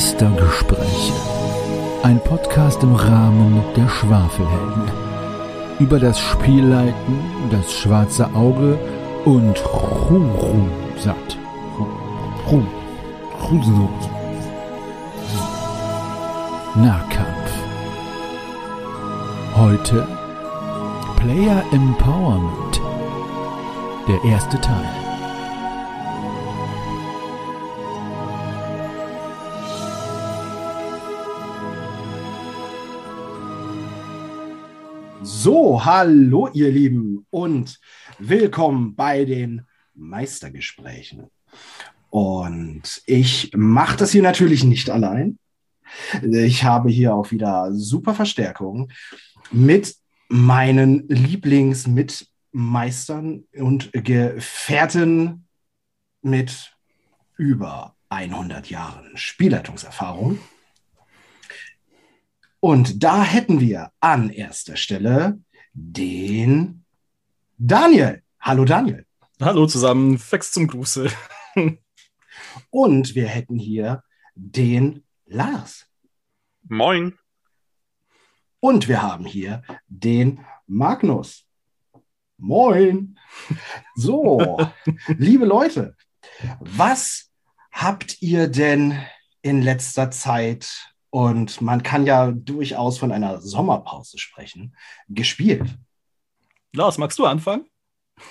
Meistergespräche. Ein Podcast im Rahmen der Schwafelhelden. Über das Spielleiten, das schwarze Auge und. Ruh, Ruh, Nahkampf. Heute Player Empowerment. Der erste Teil. So, hallo ihr Lieben und willkommen bei den Meistergesprächen. Und ich mache das hier natürlich nicht allein. Ich habe hier auch wieder super Verstärkung mit meinen Lieblingsmitmeistern und Gefährten mit über 100 Jahren Spielleitungserfahrung. Und da hätten wir an erster Stelle den Daniel. Hallo Daniel. Hallo zusammen, Fex zum Gruße. Und wir hätten hier den Lars. Moin. Und wir haben hier den Magnus. Moin. So, liebe Leute, was habt ihr denn in letzter Zeit und man kann ja durchaus von einer Sommerpause sprechen, gespielt. Lars, magst du anfangen?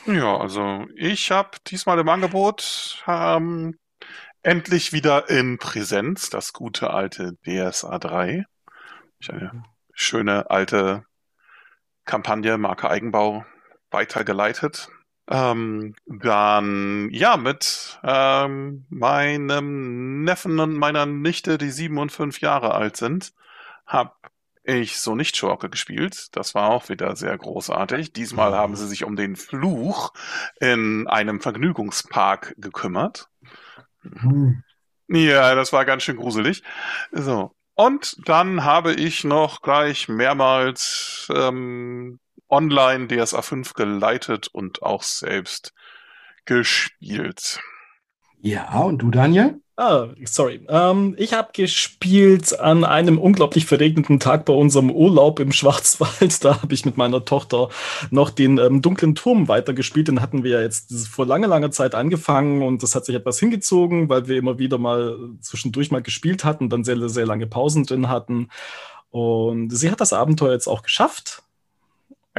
Ja, also ich habe diesmal im Angebot ähm, endlich wieder in Präsenz das gute alte DSA 3. Eine schöne alte Kampagne, Marke Eigenbau, weitergeleitet. Ähm, dann, ja, mit ähm, meinem Neffen und meiner Nichte, die sieben und fünf Jahre alt sind, habe ich so nicht Schurke gespielt. Das war auch wieder sehr großartig. Diesmal haben sie sich um den Fluch in einem Vergnügungspark gekümmert. Hm. Ja, das war ganz schön gruselig. So. Und dann habe ich noch gleich mehrmals ähm, online DSA 5 geleitet und auch selbst gespielt. Ja, und du, Daniel? Ah, sorry. Ähm, ich habe gespielt an einem unglaublich verregneten Tag bei unserem Urlaub im Schwarzwald. Da habe ich mit meiner Tochter noch den ähm, dunklen Turm weitergespielt. Den hatten wir ja jetzt vor langer, langer Zeit angefangen und das hat sich etwas hingezogen, weil wir immer wieder mal zwischendurch mal gespielt hatten, dann sehr, sehr lange Pausen drin hatten. Und sie hat das Abenteuer jetzt auch geschafft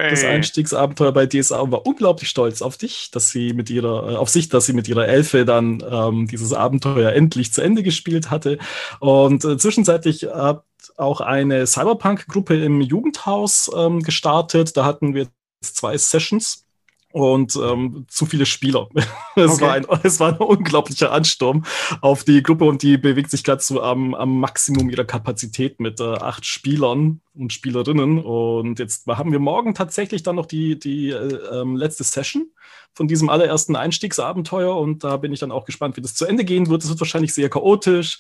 hey. das Einstiegsabenteuer bei DSA und war unglaublich stolz auf dich, dass sie mit ihrer, äh, auf sich, dass sie mit ihrer Elfe dann ähm, dieses Abenteuer endlich zu Ende gespielt hatte. Und äh, zwischenzeitlich hat auch eine Cyberpunk-Gruppe im Jugendhaus ähm, gestartet. Da hatten wir zwei Sessions und ähm, zu viele Spieler. es, okay. war ein, es war ein unglaublicher Ansturm auf die Gruppe und die bewegt sich gerade so am, am Maximum ihrer Kapazität mit äh, acht Spielern und Spielerinnen. Und jetzt haben wir morgen tatsächlich dann noch die, die äh, ähm, letzte Session von diesem allerersten Einstiegsabenteuer und da bin ich dann auch gespannt, wie das zu Ende gehen wird. Es wird wahrscheinlich sehr chaotisch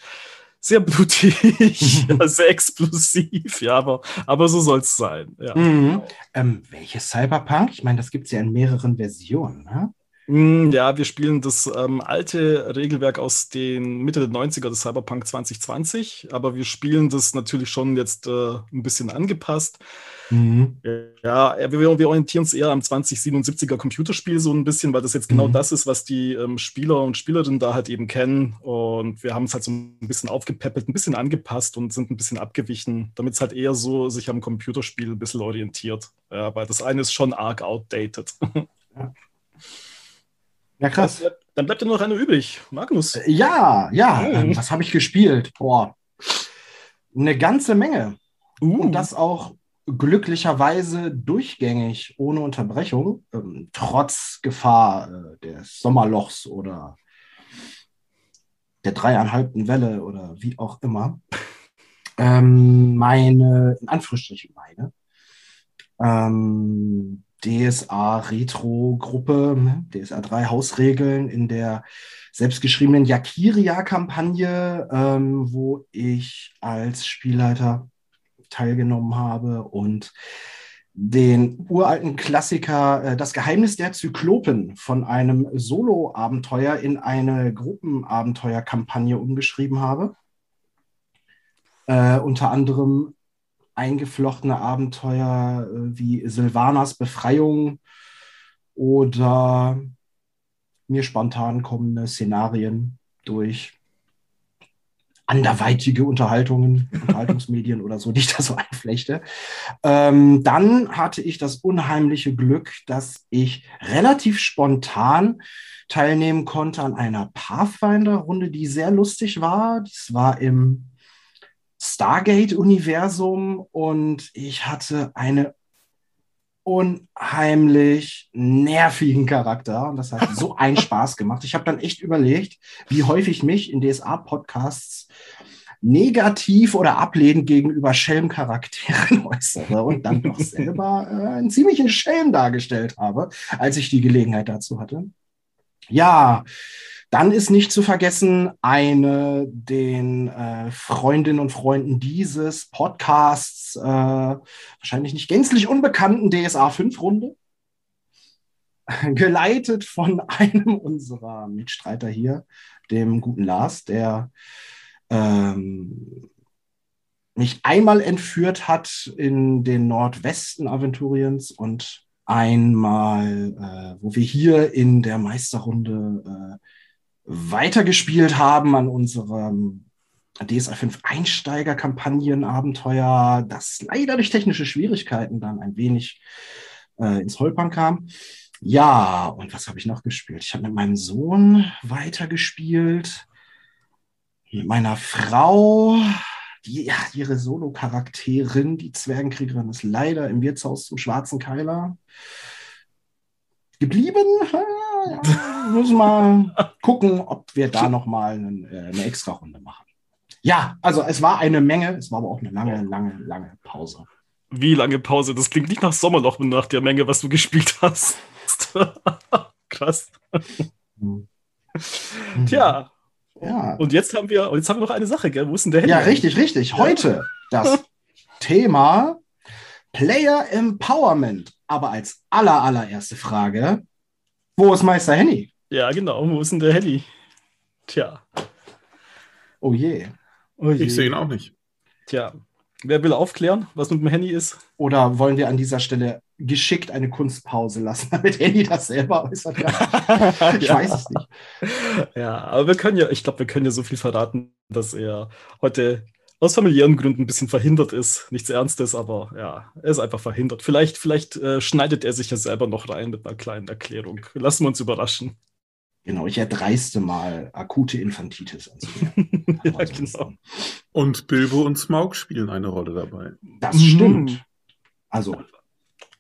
sehr blutig, sehr explosiv, ja, aber, aber so soll es sein. Ja. Mhm. Ähm, welches Cyberpunk? Ich meine, das gibt es ja in mehreren Versionen. Ne? Mm, ja, wir spielen das ähm, alte Regelwerk aus den Mitte der 90er des Cyberpunk 2020, aber wir spielen das natürlich schon jetzt äh, ein bisschen angepasst. Mhm. Ja, wir, wir, orientieren uns eher am 2077er Computerspiel so ein bisschen, weil das jetzt genau mhm. das ist, was die ähm, Spieler und Spielerinnen da halt eben kennen. Und wir haben es halt so ein bisschen aufgepäppelt, ein bisschen angepasst und sind ein bisschen abgewichen, damit es halt eher so sich am Computerspiel ein bisschen orientiert. Ja, weil das eine ist schon arg outdated. Ja. Ja, krass. Dann bleibt ja noch einer übrig. Magnus. Äh, ja, ja. Ähm, was habe ich gespielt? Boah. Eine ganze Menge. Uh. Und das auch glücklicherweise durchgängig, ohne Unterbrechung, ähm, trotz Gefahr äh, des Sommerlochs oder der dreieinhalbten Welle oder wie auch immer. Ähm, meine, in Anführungsstrichen meine, ähm, DSA Retro Gruppe, ne? DSA 3 Hausregeln in der selbstgeschriebenen Yakiria-Kampagne, ähm, wo ich als Spielleiter teilgenommen habe und den uralten Klassiker äh, Das Geheimnis der Zyklopen von einem Solo-Abenteuer in eine Gruppenabenteuerkampagne umgeschrieben habe. Äh, unter anderem eingeflochtene Abenteuer äh, wie Silvanas Befreiung oder mir spontan kommende Szenarien durch anderweitige Unterhaltungen, Unterhaltungsmedien oder so, die ich da so einflechte. Ähm, dann hatte ich das unheimliche Glück, dass ich relativ spontan teilnehmen konnte an einer Pathfinder-Runde, die sehr lustig war. Das war im Stargate-Universum und ich hatte eine unheimlich nervigen Charakter und das hat so einen Spaß gemacht. Ich habe dann echt überlegt, wie häufig mich in DSA-Podcasts negativ oder ablehnend gegenüber Schelm-Charakteren äußere und dann doch selber äh, einen ziemlichen Schelm dargestellt habe, als ich die Gelegenheit dazu hatte. Ja, dann ist nicht zu vergessen, eine den äh, Freundinnen und Freunden dieses Podcasts äh, wahrscheinlich nicht gänzlich unbekannten DSA 5-Runde, geleitet von einem unserer Mitstreiter hier, dem guten Lars, der ähm, mich einmal entführt hat in den Nordwesten Aventuriens und einmal, äh, wo wir hier in der Meisterrunde äh, weitergespielt haben an unserem DSA 5 Einsteiger-Kampagnen-Abenteuer, das leider durch technische Schwierigkeiten dann ein wenig äh, ins Holpern kam. Ja, und was habe ich noch gespielt? Ich habe mit meinem Sohn weitergespielt, mit meiner Frau, die, ja, ihre Solo-Charakterin, die Zwergenkriegerin, ist leider im Wirtshaus zum Schwarzen Keiler geblieben. Ja, müssen wir gucken, ob wir da nochmal eine, äh, eine extra Runde machen. Ja, also es war eine Menge, es war aber auch eine lange, lange, lange Pause. Wie lange Pause? Das klingt nicht nach Sommerloch nach der Menge, was du gespielt hast. Krass. Hm. Tja. Ja. Und jetzt haben wir, jetzt haben wir noch eine Sache, gell? Wo ist denn der Handy? Ja, richtig, richtig. Heute das Thema Player Empowerment. Aber als aller, allererste Frage, wo ist Meister Henny? Ja, genau. Wo ist denn der Henny? Tja. Oh je. oh je. Ich sehe ihn auch nicht. Tja. Wer will aufklären, was mit dem Henny ist? Oder wollen wir an dieser Stelle geschickt eine Kunstpause lassen, damit Henny das selber äußert? ich ja. weiß es nicht. Ja, aber wir können ja, ich glaube, wir können ja so viel verraten, dass er heute aus familiären Gründen ein bisschen verhindert ist. Nichts Ernstes, aber ja, er ist einfach verhindert. Vielleicht, vielleicht äh, schneidet er sich ja selber noch rein mit einer kleinen Erklärung. Lassen wir uns überraschen. Genau, ich erdreiste mal akute Infantitis anzunehmen. ja, genau. Und Bilbo und Smaug spielen eine Rolle dabei. Das stimmt. Mhm. Also.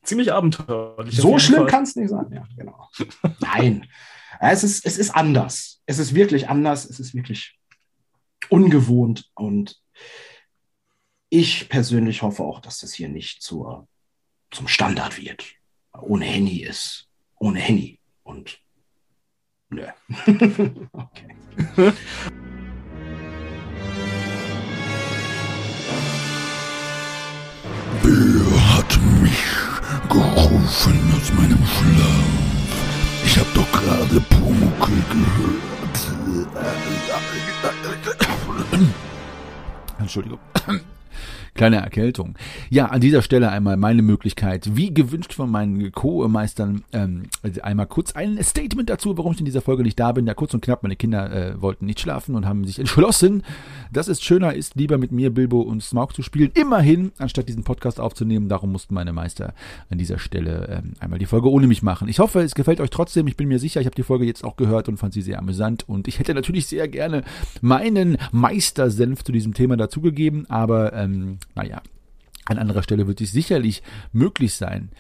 Ziemlich abenteuerlich. So schlimm kann es nicht sein. Ja, genau. Nein. Es ist, es ist anders. Es ist wirklich anders. Es ist wirklich ungewohnt und ich persönlich hoffe auch, dass das hier nicht zur, zum Standard wird. Ohne Henny ist. Ohne Henny. Und nö. okay. Wer hat mich gerufen aus meinem Schlaf? Ich hab doch gerade Pumuckl gehört. Entschuldigung. Kleine Erkältung. Ja, an dieser Stelle einmal meine Möglichkeit, wie gewünscht von meinen Co-Meistern, ähm, einmal kurz ein Statement dazu, warum ich in dieser Folge nicht da bin. Ja, kurz und knapp, meine Kinder äh, wollten nicht schlafen und haben sich entschlossen, dass es schöner ist, lieber mit mir, Bilbo und Smaug zu spielen. Immerhin, anstatt diesen Podcast aufzunehmen. Darum mussten meine Meister an dieser Stelle ähm, einmal die Folge ohne mich machen. Ich hoffe, es gefällt euch trotzdem. Ich bin mir sicher, ich habe die Folge jetzt auch gehört und fand sie sehr amüsant. Und ich hätte natürlich sehr gerne meinen Meistersenf zu diesem Thema dazugegeben, aber ähm, naja, an anderer Stelle wird es sicherlich möglich sein.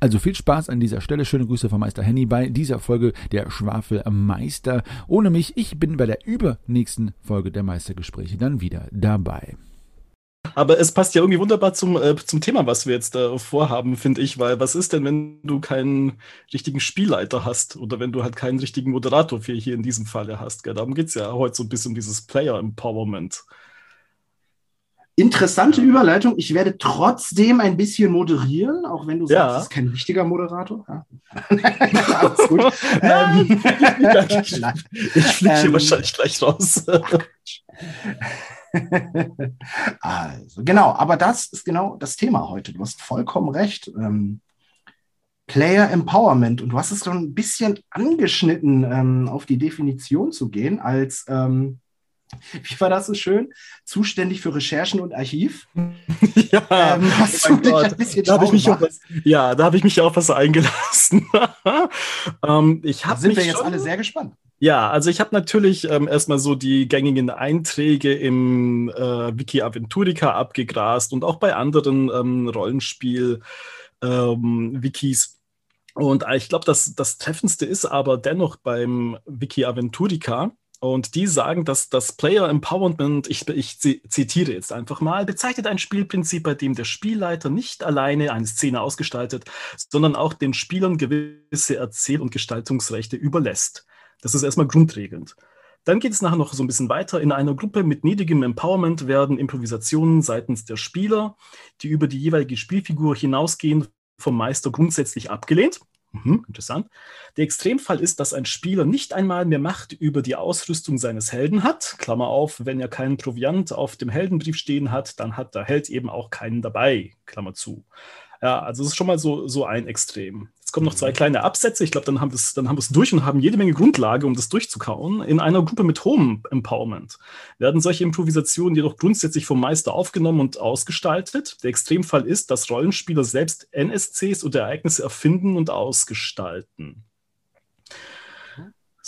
Also viel Spaß an dieser Stelle. Schöne Grüße von Meister Henny bei dieser Folge der Schwafelmeister. Ohne mich, ich bin bei der übernächsten Folge der Meistergespräche dann wieder dabei. Aber es passt ja irgendwie wunderbar zum, äh, zum Thema, was wir jetzt äh, vorhaben, finde ich, weil was ist denn, wenn du keinen richtigen Spielleiter hast oder wenn du halt keinen richtigen Moderator für hier in diesem Falle hast? Gell? Darum geht es ja heute so ein bisschen um dieses Player Empowerment. Interessante Überleitung. Ich werde trotzdem ein bisschen moderieren, auch wenn du ja. sagst, es ist kein richtiger Moderator. Ja. Alles gut. ähm, ich fliege ähm, wahrscheinlich gleich raus. also, genau, aber das ist genau das Thema heute. Du hast vollkommen recht. Ähm, Player Empowerment. Und du hast es so ein bisschen angeschnitten, ähm, auf die Definition zu gehen, als, ähm, wie war das so schön? Zuständig für Recherchen und Archiv. ja, ähm, hast oh du dich ein bisschen da ich mich was, Ja, da habe ich mich auf was eingelassen. ähm, ich da sind wir jetzt alle sehr gespannt. Ja, also ich habe natürlich ähm, erstmal so die gängigen Einträge im äh, Wiki Aventurica abgegrast und auch bei anderen ähm, Rollenspiel-Wikis. Ähm, und äh, ich glaube, das, das Treffendste ist aber dennoch beim Wiki Aventurica. Und die sagen, dass das Player Empowerment, ich, ich zitiere jetzt einfach mal, bezeichnet ein Spielprinzip, bei dem der Spielleiter nicht alleine eine Szene ausgestaltet, sondern auch den Spielern gewisse Erzähl- und Gestaltungsrechte überlässt. Das ist erstmal grundlegend. Dann geht es nachher noch so ein bisschen weiter. In einer Gruppe mit niedrigem Empowerment werden Improvisationen seitens der Spieler, die über die jeweilige Spielfigur hinausgehen, vom Meister grundsätzlich abgelehnt. Mhm, interessant. Der Extremfall ist, dass ein Spieler nicht einmal mehr Macht über die Ausrüstung seines Helden hat. Klammer auf, wenn er keinen Proviant auf dem Heldenbrief stehen hat, dann hat der Held eben auch keinen dabei. Klammer zu. Ja, also es ist schon mal so, so ein Extrem. Jetzt kommen noch zwei kleine Absätze. Ich glaube, dann haben wir es dann haben wir's durch und haben jede Menge Grundlage, um das durchzukauen. In einer Gruppe mit hohem Empowerment werden solche Improvisationen jedoch grundsätzlich vom Meister aufgenommen und ausgestaltet. Der Extremfall ist, dass Rollenspieler selbst NSCs oder Ereignisse erfinden und ausgestalten.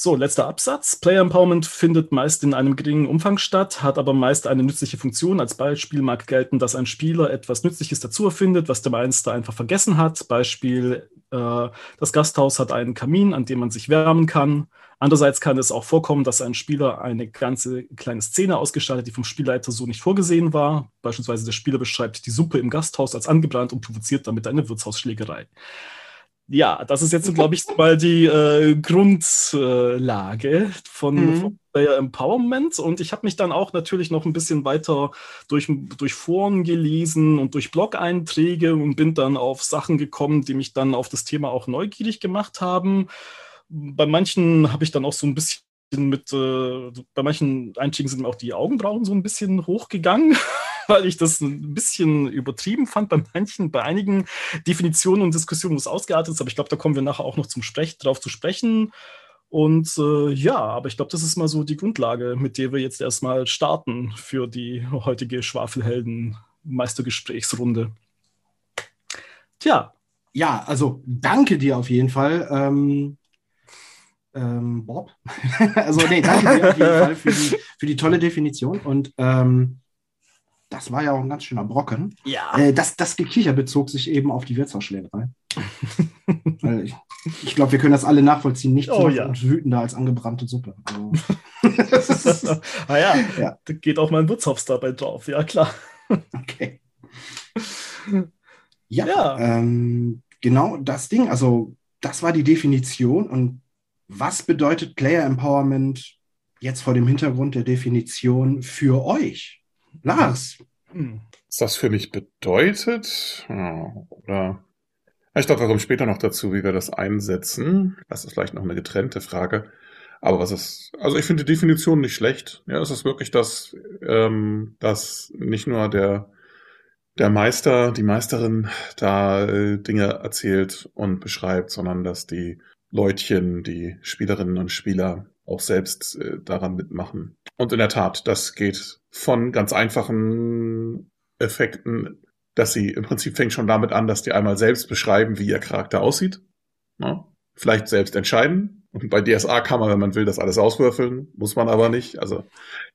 So, letzter Absatz. Player Empowerment findet meist in einem geringen Umfang statt, hat aber meist eine nützliche Funktion. Als Beispiel mag gelten, dass ein Spieler etwas Nützliches dazu erfindet, was der Meister einfach vergessen hat. Beispiel, äh, das Gasthaus hat einen Kamin, an dem man sich wärmen kann. Andererseits kann es auch vorkommen, dass ein Spieler eine ganze kleine Szene ausgestaltet, die vom Spielleiter so nicht vorgesehen war. Beispielsweise der Spieler beschreibt die Suppe im Gasthaus als angebrannt und provoziert damit eine Wirtshausschlägerei ja, das ist jetzt, glaube ich, mal die äh, Grundlage von, mhm. von Player Empowerment. Und ich habe mich dann auch natürlich noch ein bisschen weiter durch, durch Foren gelesen und durch Blog-Einträge und bin dann auf Sachen gekommen, die mich dann auf das Thema auch neugierig gemacht haben. Bei manchen habe ich dann auch so ein bisschen mit, äh, bei manchen Einstiegen sind mir auch die Augenbrauen so ein bisschen hochgegangen. Weil ich das ein bisschen übertrieben fand bei manchen, bei einigen Definitionen und Diskussionen, wo es ausgeartet ist. Aber ich glaube, da kommen wir nachher auch noch zum Sprech, drauf zu sprechen. Und äh, ja, aber ich glaube, das ist mal so die Grundlage, mit der wir jetzt erstmal starten für die heutige Schwafelhelden-Meistergesprächsrunde. Tja. Ja, also danke dir auf jeden Fall. Ähm, ähm, Bob. also, nee, danke dir auf jeden Fall für die, für die tolle Definition. Und ähm, das war ja auch ein ganz schöner Brocken. Ja. Äh, das, das Gekicher bezog sich eben auf die Wirtshausschlägerei. ich, ich glaube, wir können das alle nachvollziehen. Nichts oh, ja. und wütender als angebrannte Suppe. Also. ah ja, ja, da geht auch mein Wirtshaus dabei drauf. Ja, klar. okay. Ja, ja. Ähm, genau das Ding. Also, das war die Definition. Und was bedeutet Player Empowerment jetzt vor dem Hintergrund der Definition für euch? Lars. Hm. Was das für mich bedeutet? Oder ich glaube, wir kommen später noch dazu, wie wir das einsetzen. Das ist vielleicht noch eine getrennte Frage. Aber was ist, also ich finde die Definition nicht schlecht. Ja, es ist wirklich das, ähm, dass nicht nur der, der Meister, die Meisterin da äh, Dinge erzählt und beschreibt, sondern dass die Leutchen, die Spielerinnen und Spieler auch selbst äh, daran mitmachen. Und in der Tat, das geht von ganz einfachen Effekten, dass sie im Prinzip fängt schon damit an, dass die einmal selbst beschreiben, wie ihr Charakter aussieht. Ja? Vielleicht selbst entscheiden, und bei DSA kann man, wenn man will, das alles auswürfeln, muss man aber nicht. Also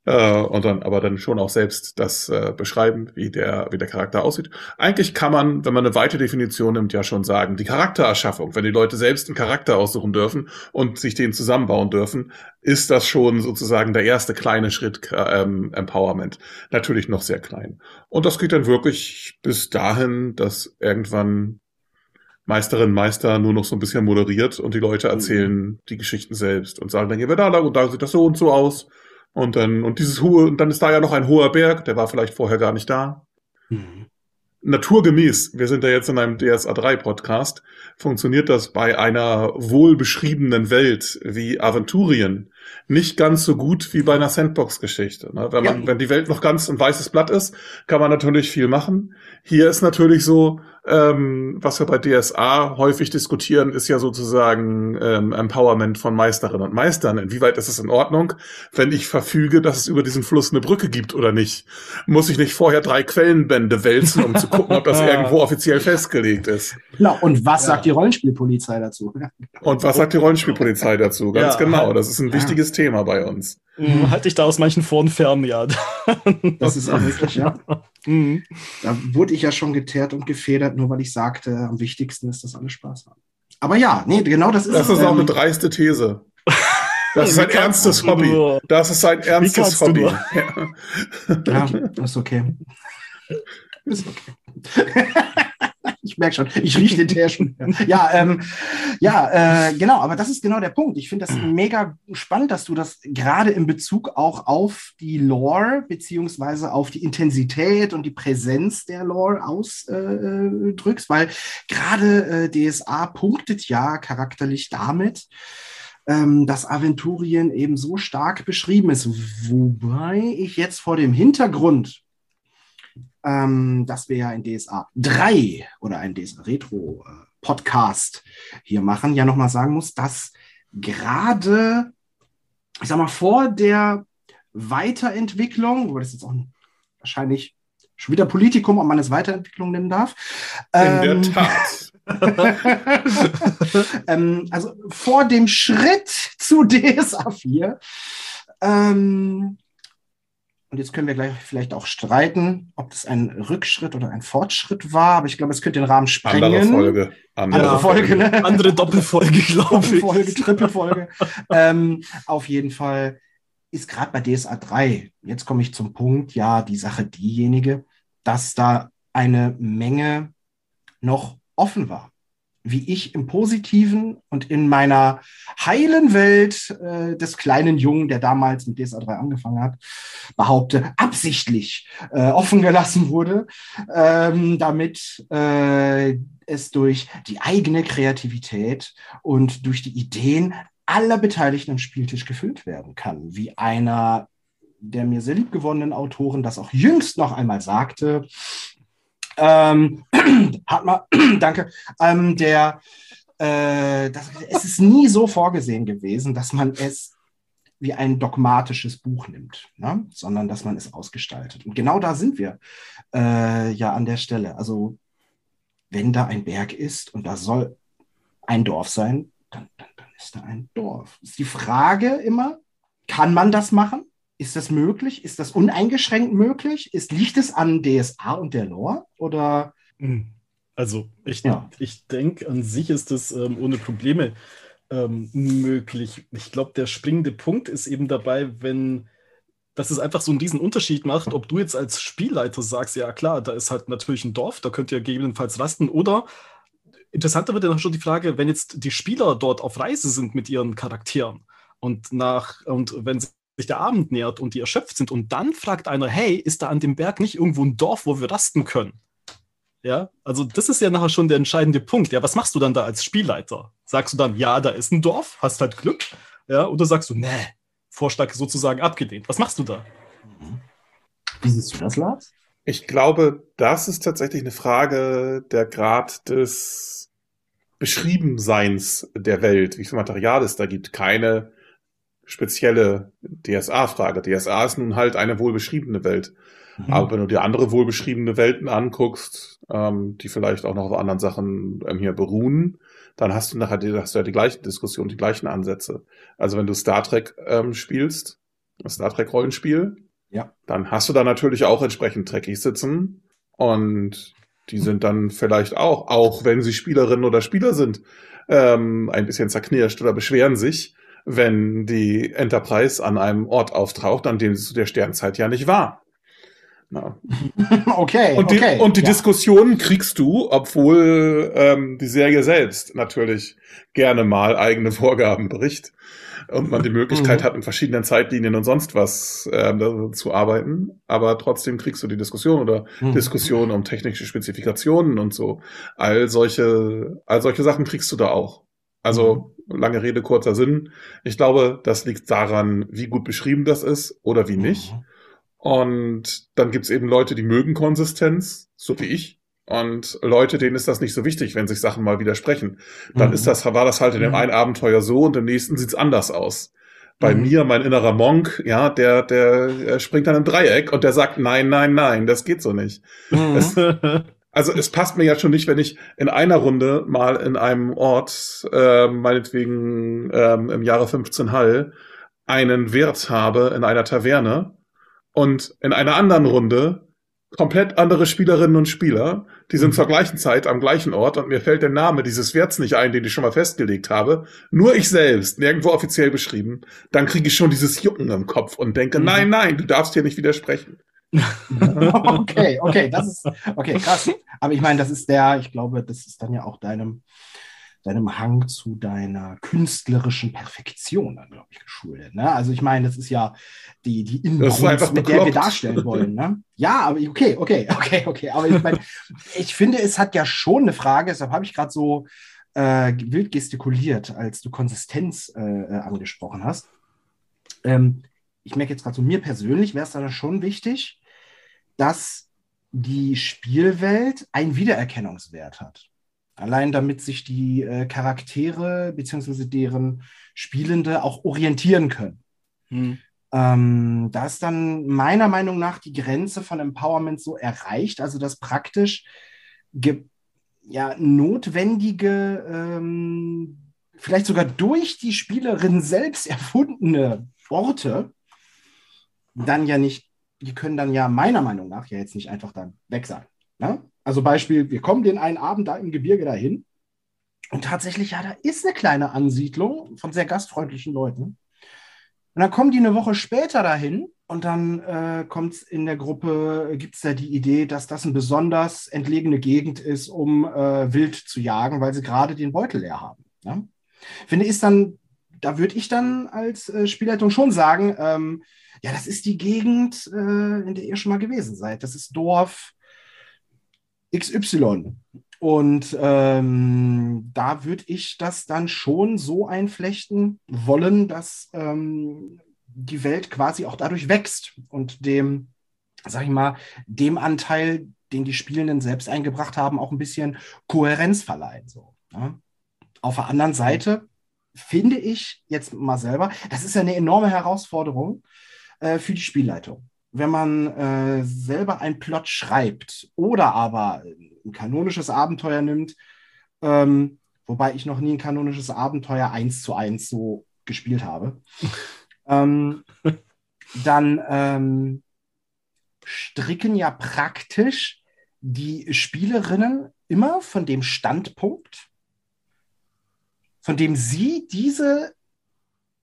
äh, und dann aber dann schon auch selbst das äh, beschreiben, wie der wie der Charakter aussieht. Eigentlich kann man, wenn man eine weite Definition nimmt, ja schon sagen, die Charaktererschaffung, wenn die Leute selbst einen Charakter aussuchen dürfen und sich den zusammenbauen dürfen, ist das schon sozusagen der erste kleine Schritt ähm, Empowerment. Natürlich noch sehr klein. Und das geht dann wirklich bis dahin, dass irgendwann Meisterin, Meister nur noch so ein bisschen moderiert und die Leute erzählen mhm. die Geschichten selbst und sagen, dann wir da lang und da sieht das so und so aus. Und dann, und dieses hohe, und dann ist da ja noch ein hoher Berg, der war vielleicht vorher gar nicht da. Mhm. naturgemäß, wir sind ja jetzt in einem DSA 3 Podcast, funktioniert das bei einer wohlbeschriebenen Welt wie Aventurien nicht ganz so gut wie bei einer Sandbox-Geschichte. Ne? Wenn, man, ja. wenn die Welt noch ganz ein weißes Blatt ist, kann man natürlich viel machen. Hier ist natürlich so, ähm, was wir bei DSA häufig diskutieren, ist ja sozusagen ähm, Empowerment von Meisterinnen und Meistern. Inwieweit ist es in Ordnung, wenn ich verfüge, dass es über diesen Fluss eine Brücke gibt oder nicht? Muss ich nicht vorher drei Quellenbände wälzen, um zu gucken, ob das irgendwo offiziell festgelegt ist? Genau. Und was ja. sagt die Rollenspielpolizei dazu? Und was sagt die Rollenspielpolizei dazu? Ganz ja. genau. Das ist ein wichtiges Thema bei uns. Mhm, halte ich da aus manchen Foren fern, ja. Das ist auch wirklich, ja. Mhm. Da wurde ich ja schon geteert und gefedert, nur weil ich sagte, am wichtigsten ist, dass alle Spaß haben. Aber ja, nee, genau das ist Das ist ähm, auch eine dreiste These. Das ist ein ernstes Hobby. Nur? Das ist ein ernstes Hobby. Ja. ja, ist okay. Ist okay. ich merke schon, ich rieche den Teer schon. Ja, ähm, ja äh, genau, aber das ist genau der Punkt. Ich finde das mega spannend, dass du das gerade in Bezug auch auf die Lore beziehungsweise auf die Intensität und die Präsenz der Lore ausdrückst, äh, weil gerade äh, DSA punktet ja charakterlich damit, ähm, dass Aventurien eben so stark beschrieben ist. Wobei ich jetzt vor dem Hintergrund ähm, dass wir ja in DSA 3 oder ein DSA Retro äh, Podcast hier machen, ja nochmal sagen muss, dass gerade, ich sag mal, vor der Weiterentwicklung, wo das jetzt auch wahrscheinlich schon wieder Politikum, ob man es Weiterentwicklung nennen darf. In ähm, der Tat. ähm, also vor dem Schritt zu DSA 4 ähm, und jetzt können wir gleich vielleicht auch streiten, ob das ein Rückschritt oder ein Fortschritt war, aber ich glaube, es könnte den Rahmen sprengen. Andere Folge. Andere, Andere Folge, ne? Andere Doppelfolge, glaube ich. Doppelfolge, Trippelfolge. ähm, auf jeden Fall ist gerade bei DSA 3, jetzt komme ich zum Punkt, ja, die Sache diejenige, dass da eine Menge noch offen war wie ich im Positiven und in meiner heilen Welt äh, des kleinen Jungen, der damals mit DSA 3 angefangen hat, behaupte, absichtlich äh, offen gelassen wurde, ähm, damit äh, es durch die eigene Kreativität und durch die Ideen aller Beteiligten am Spieltisch gefüllt werden kann, wie einer der mir sehr liebgewonnenen Autoren das auch jüngst noch einmal sagte, ähm, hat man, danke, ähm, der, äh, das, es ist nie so vorgesehen gewesen, dass man es wie ein dogmatisches Buch nimmt, ne? sondern dass man es ausgestaltet. Und genau da sind wir äh, ja an der Stelle. Also wenn da ein Berg ist und da soll ein Dorf sein, dann, dann, dann ist da ein Dorf. Ist die Frage immer, kann man das machen? Ist das möglich? Ist das uneingeschränkt möglich? Ist, liegt es an DSA und der Lore? Oder? Hm. Also, ich, ja. ich denke, an sich ist das ähm, ohne Probleme ähm, möglich. Ich glaube, der springende Punkt ist eben dabei, wenn dass es einfach so einen riesen Unterschied macht, ob du jetzt als Spielleiter sagst, ja klar, da ist halt natürlich ein Dorf, da könnt ihr gegebenenfalls rasten, oder interessanter wird ja noch schon die Frage, wenn jetzt die Spieler dort auf Reise sind mit ihren Charakteren und nach und wenn sie sich der Abend nähert und die erschöpft sind und dann fragt einer, hey, ist da an dem Berg nicht irgendwo ein Dorf, wo wir rasten können? Ja, also das ist ja nachher schon der entscheidende Punkt. Ja, was machst du dann da als Spielleiter? Sagst du dann, ja, da ist ein Dorf, hast halt Glück? Ja, oder sagst du, nee, Vorschlag sozusagen abgelehnt. Was machst du da? Wie siehst du das, Lars? Ich glaube, das ist tatsächlich eine Frage der Grad des Beschriebenseins der Welt, wie viel Material es da gibt. Keine spezielle DSA-Frage. DSA ist nun halt eine wohlbeschriebene Welt. Mhm. Aber wenn du dir andere wohlbeschriebene Welten anguckst, ähm, die vielleicht auch noch auf anderen Sachen ähm, hier beruhen, dann hast du nachher die, hast du ja die gleichen Diskussionen, die gleichen Ansätze. Also wenn du Star Trek ähm, spielst, Star Trek Rollenspiel, ja. dann hast du da natürlich auch entsprechend Trekkies sitzen und die sind dann vielleicht auch, auch wenn sie Spielerinnen oder Spieler sind, ähm, ein bisschen zerknirscht oder beschweren sich, wenn die Enterprise an einem Ort auftaucht, an dem sie zu der Sternzeit ja nicht war. Na. okay. Und die, okay. und die ja. Diskussionen kriegst du, obwohl ähm, die Serie selbst natürlich gerne mal eigene Vorgaben bricht und man die Möglichkeit Mhm. hat, in verschiedenen Zeitlinien und sonst was da- zu arbeiten. Aber trotzdem kriegst du die Diskussion oder Mhm. Diskussionen um technische Spezifikationen und so. All solche, all solche Sachen kriegst du da auch. Also lange Rede, kurzer Sinn. Ich glaube, das liegt daran, wie gut beschrieben das ist oder wie nicht. Mhm. Und dann gibt's eben Leute, die mögen Konsistenz, so wie ich. Und Leute, denen ist das nicht so wichtig, wenn sich Sachen mal widersprechen. Dann Mhm. ist das, war das halt in dem Mhm. einen Abenteuer so und im nächsten sieht's anders aus. Bei Mhm. mir, mein innerer Monk, ja, der, der springt dann im Dreieck und der sagt, nein, nein, nein, das geht so nicht. Mhm. Also es passt mir ja schon nicht, wenn ich in einer Runde mal in einem Ort, äh, meinetwegen ähm, im Jahre 15 Hall, einen Wert habe in einer Taverne und in einer anderen Runde komplett andere Spielerinnen und Spieler, die sind Mhm. zur gleichen Zeit am gleichen Ort und mir fällt der Name dieses Werts nicht ein, den ich schon mal festgelegt habe, nur ich selbst, nirgendwo offiziell beschrieben, dann kriege ich schon dieses Jucken im Kopf und denke, Mhm. nein, nein, du darfst hier nicht widersprechen. okay, okay, das ist okay, krass. Aber ich meine, das ist der, ich glaube, das ist dann ja auch deinem, deinem Hang zu deiner künstlerischen Perfektion dann, glaube ich, geschuldet. Ne? Also ich meine, das ist ja die, die Inbrunst, mit der wir bekloppt. darstellen wollen. Ne? Ja, aber okay, okay, okay, okay. Aber ich meine, ich finde, es hat ja schon eine Frage, deshalb habe ich gerade so äh, wild gestikuliert, als du Konsistenz äh, äh, angesprochen hast. Ähm, ich merke jetzt gerade so, mir persönlich wäre es dann schon wichtig, dass die Spielwelt einen Wiedererkennungswert hat. Allein damit sich die äh, Charaktere bzw. deren Spielende auch orientieren können. Hm. Ähm, da ist dann meiner Meinung nach die Grenze von Empowerment so erreicht, also dass praktisch ja, notwendige, ähm, vielleicht sogar durch die Spielerin selbst erfundene Worte dann ja nicht, die können dann ja meiner Meinung nach ja jetzt nicht einfach dann weg sein. Ne? Also Beispiel, wir kommen den einen Abend da im Gebirge dahin und tatsächlich, ja, da ist eine kleine Ansiedlung von sehr gastfreundlichen Leuten. Und dann kommen die eine Woche später dahin und dann äh, kommt in der Gruppe, gibt es da die Idee, dass das eine besonders entlegene Gegend ist, um äh, wild zu jagen, weil sie gerade den Beutel leer haben. Ne? Finde ist dann, da würde ich dann als äh, Spielleitung schon sagen, ähm, ja, das ist die Gegend, äh, in der ihr schon mal gewesen seid. Das ist Dorf XY. Und ähm, da würde ich das dann schon so einflechten wollen, dass ähm, die Welt quasi auch dadurch wächst und dem, sag ich mal, dem Anteil, den die Spielenden selbst eingebracht haben, auch ein bisschen Kohärenz verleihen. So, ne? Auf der anderen Seite finde ich jetzt mal selber, das ist ja eine enorme Herausforderung äh, für die Spielleitung. Wenn man äh, selber einen Plot schreibt oder aber ein kanonisches Abenteuer nimmt, ähm, wobei ich noch nie ein kanonisches Abenteuer eins zu eins so gespielt habe, ähm, dann ähm, stricken ja praktisch die Spielerinnen immer von dem Standpunkt, von dem sie diese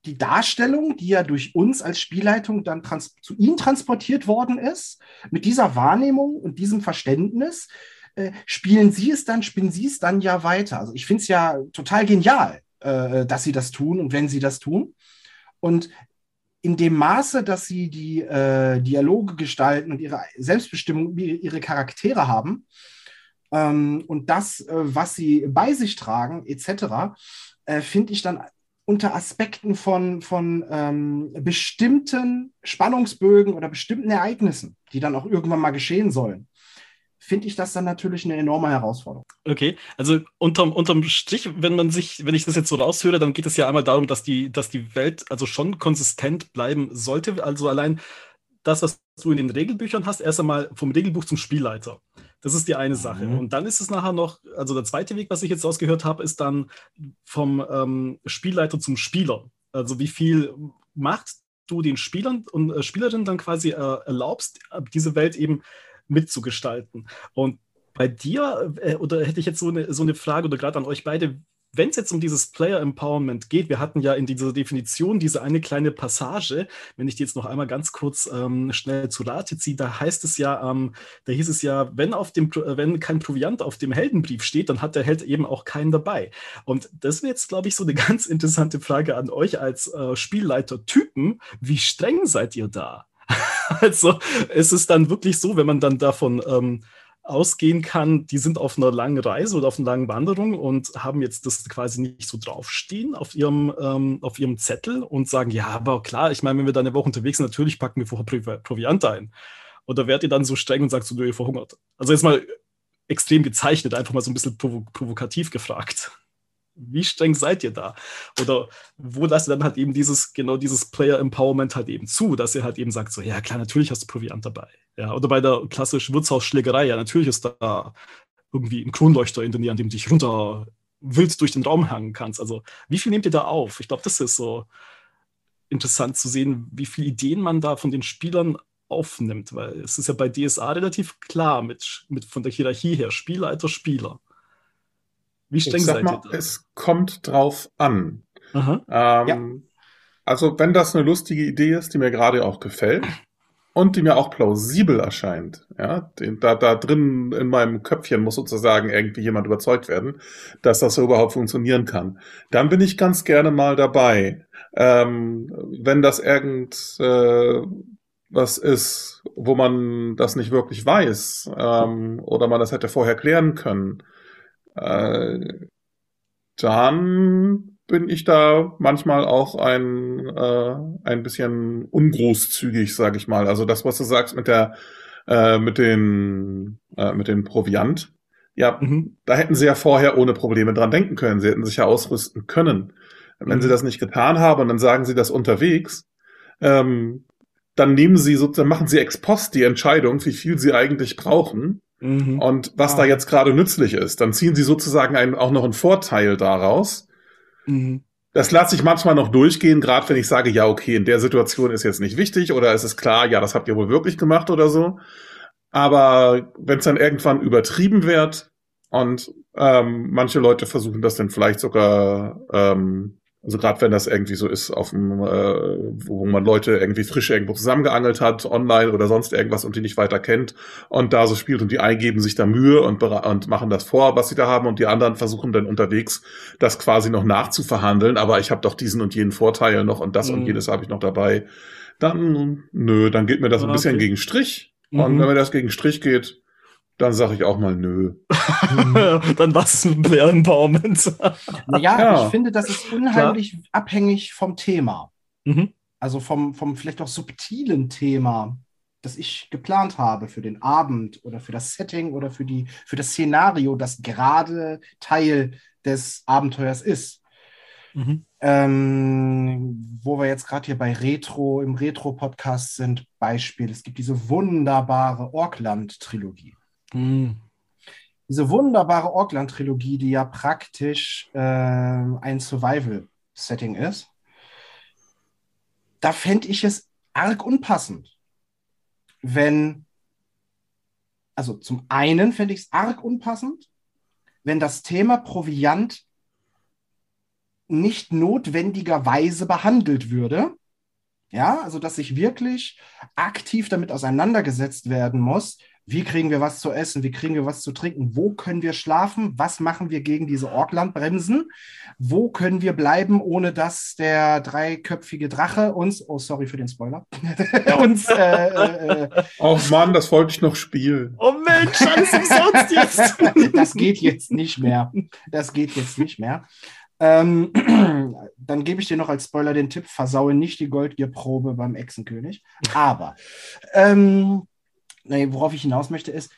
die Darstellung, die ja durch uns als Spielleitung dann trans zu ihnen transportiert worden ist, mit dieser Wahrnehmung und diesem Verständnis, äh, spielen sie es dann, spielen sie es dann ja weiter. Also ich finde es ja total genial, äh, dass sie das tun und wenn sie das tun. Und in dem Maße, dass sie die äh, Dialoge gestalten und ihre Selbstbestimmung, ihre Charaktere haben ähm, und das, äh, was sie bei sich tragen, etc., äh, finde ich dann unter Aspekten von, von ähm, bestimmten Spannungsbögen oder bestimmten Ereignissen, die dann auch irgendwann mal geschehen sollen, finde ich das dann natürlich eine enorme Herausforderung. Okay, also unterm, unterm Strich, wenn man sich, wenn ich das jetzt so raushöre, dann geht es ja einmal darum, dass die, dass die Welt also schon konsistent bleiben sollte. Also allein das, was du in den Regelbüchern hast, erst einmal vom Regelbuch zum Spielleiter. Das ist die eine Sache. Mhm. Und dann ist es nachher noch, also der zweite Weg, was ich jetzt rausgehört habe, ist dann vom ähm, Spielleiter zum Spieler. Also wie viel Macht du den Spielern und äh, Spielerinnen dann quasi äh, erlaubst, diese Welt eben mitzugestalten. Und bei dir, äh, oder hätte ich jetzt so eine, so eine Frage, oder gerade an euch beide, wenn es jetzt um dieses Player Empowerment geht, wir hatten ja in dieser Definition diese eine kleine Passage, wenn ich die jetzt noch einmal ganz kurz ähm, schnell zu Rate ziehe, da heißt es ja, ähm, da hieß es ja, wenn auf dem, wenn kein Proviant auf dem Heldenbrief steht, dann hat der Held eben auch keinen dabei. Und das wäre jetzt, glaube ich, so eine ganz interessante Frage an euch als äh, Spielleiter-Typen. Wie streng seid ihr da? also, es ist dann wirklich so, wenn man dann davon ähm, ausgehen kann, die sind auf einer langen Reise oder auf einer langen Wanderung und haben jetzt das quasi nicht so draufstehen auf ihrem, ähm, auf ihrem Zettel und sagen, ja, aber klar, ich meine, wenn wir da eine Woche unterwegs sind, natürlich packen wir vorher Proviant ein. Oder werdet ihr dann so streng und sagt so, du, ihr verhungert? Also jetzt mal extrem gezeichnet, einfach mal so ein bisschen provo provokativ gefragt wie streng seid ihr da? Oder wo lasst ihr dann halt eben dieses, genau dieses Player Empowerment halt eben zu, dass ihr halt eben sagt, so, ja klar, natürlich hast du Proviant dabei. Ja, oder bei der klassischen Wirtshausschlägerei, ja, natürlich ist da irgendwie ein Kronleuchter in der Nähe, an dem du dich runter wild durch den Raum hangen kannst. Also, wie viel nehmt ihr da auf? Ich glaube, das ist so interessant zu sehen, wie viele Ideen man da von den Spielern aufnimmt, weil es ist ja bei DSA relativ klar mit, mit von der Hierarchie her, Spielleiter, Spieler. Wie streng seid mal, ihr da? Es kommt drauf an. Ähm, ja. Also, wenn das eine lustige Idee ist, die mir gerade auch gefällt und die mir auch plausibel erscheint, ja, da, da drin in meinem Köpfchen muss sozusagen irgendwie jemand überzeugt werden, dass das so überhaupt funktionieren kann, dann bin ich ganz gerne mal dabei. Ähm, wenn das irgend äh, was ist, wo man das nicht wirklich weiß ähm, oder man das hätte vorher klären können, äh, dann bin ich da manchmal auch ein, äh, ein bisschen ungroßzügig, sage ich mal. Also das, was du sagst mit der äh, mit den äh, mit den Proviant, ja, mhm. da hätten sie ja vorher ohne Probleme dran denken können. Sie hätten sich ja ausrüsten können. Wenn mhm. sie das nicht getan haben und dann sagen sie das unterwegs, ähm, dann nehmen sie sozusagen, machen sie ex post die Entscheidung, wie viel sie eigentlich brauchen Mhm. Und was ah. da jetzt gerade nützlich ist, dann ziehen sie sozusagen einen, auch noch einen Vorteil daraus. Mhm. Das lasse ich manchmal noch durchgehen, gerade wenn ich sage, ja, okay, in der Situation ist jetzt nicht wichtig oder ist es klar, ja, das habt ihr wohl wirklich gemacht oder so. Aber wenn es dann irgendwann übertrieben wird und ähm, manche Leute versuchen das dann vielleicht sogar ähm, also gerade wenn das irgendwie so ist, auf dem, äh, wo man Leute irgendwie frisch irgendwo zusammengeangelt hat, online oder sonst irgendwas und die nicht weiter kennt und da so spielt und die eingeben sich da Mühe und, und machen das vor, was sie da haben und die anderen versuchen dann unterwegs das quasi noch nachzuverhandeln, aber ich habe doch diesen und jenen Vorteil noch und das mhm. und jenes habe ich noch dabei. Dann, nö, dann geht mir das ein bisschen gegen Strich. Mhm. Und wenn mir das gegen Strich geht, dann sage ich auch mal nö. dann was mit Player Empowerment? naja, ja. ich finde, das ist unheimlich Klar. abhängig vom Thema. Mhm. Also vom, vom vielleicht auch subtilen Thema, das ich geplant habe für den Abend oder für das Setting oder für, die, für das Szenario, das gerade Teil des Abenteuers ist. Mhm. Ähm, wo wir jetzt gerade hier bei Retro, im Retro-Podcast sind, Beispiel. Es gibt diese wunderbare Orkland-Trilogie. Mhm. Diese wunderbare Orkland-Trilogie, die ja praktisch äh, ein Survival-Setting ist, da fände ich es arg unpassend, wenn, also zum einen fände ich es arg unpassend, wenn das Thema Proviant nicht notwendigerweise behandelt würde. Ja, also dass sich wirklich aktiv damit auseinandergesetzt werden muss, wie kriegen wir was zu essen? Wie kriegen wir was zu trinken? Wo können wir schlafen? Was machen wir gegen diese Orklandbremsen? Wo können wir bleiben, ohne dass der dreiköpfige Drache uns, oh sorry für den Spoiler, uns. Äh, äh, oh Mann, das wollte ich noch spielen. Oh Mensch, alles umsonst jetzt. das geht jetzt nicht mehr. Das geht jetzt nicht mehr. Ähm, dann gebe ich dir noch als Spoiler den Tipp: Versaue nicht die Goldgierprobe beim Echsenkönig. Aber ähm, nee, worauf ich hinaus möchte, ist,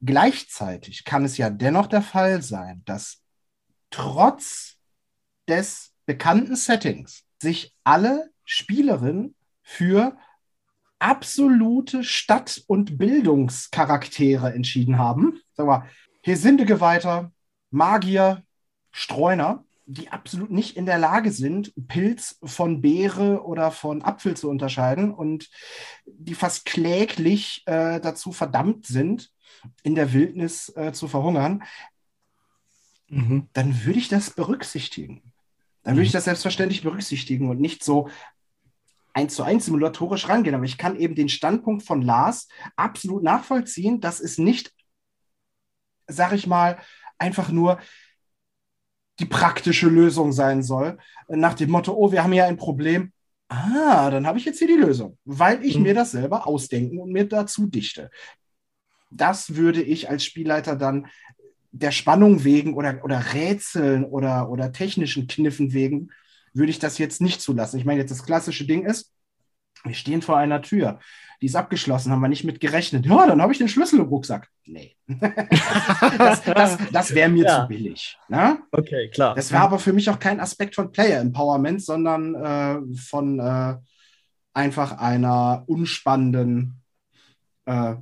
gleichzeitig kann es ja dennoch der Fall sein, dass trotz des bekannten Settings sich alle Spielerinnen für absolute Stadt- und Bildungscharaktere entschieden haben. Sag mal, Geweihter, Magier, Streuner, die absolut nicht in der Lage sind, Pilz von Beere oder von Apfel zu unterscheiden und die fast kläglich äh, dazu verdammt sind, in der Wildnis äh, zu verhungern. mhm. dann würde ich das berücksichtigen. Dann würde ich mhm. das selbstverständlich berücksichtigen und nicht so eins zu eins simulatorisch rangehen. Aber ich kann eben den Standpunkt von Lars absolut nachvollziehen, dass es nicht, sag ich mal, einfach nur die praktische Lösung sein soll, nach dem Motto, oh, wir haben hier ein Problem. Ah, dann habe ich jetzt hier die Lösung, weil ich mhm. mir das selber ausdenken und mir dazu dichte. Das würde ich als Spielleiter dann der Spannung wegen oder, oder Rätseln oder, oder technischen Kniffen wegen, würde ich das jetzt nicht zulassen. Ich meine, jetzt das klassische Ding ist, wir stehen vor einer Tür, die ist abgeschlossen, haben wir nicht mit gerechnet. Ja, dann habe ich den Schlüssel im Rucksack. Nee. das das, das wäre mir ja. zu billig. Ne? Okay, klar. Das wäre aber für mich auch kein Aspekt von Player Empowerment, sondern äh, von äh, einfach einer unspannenden, äh,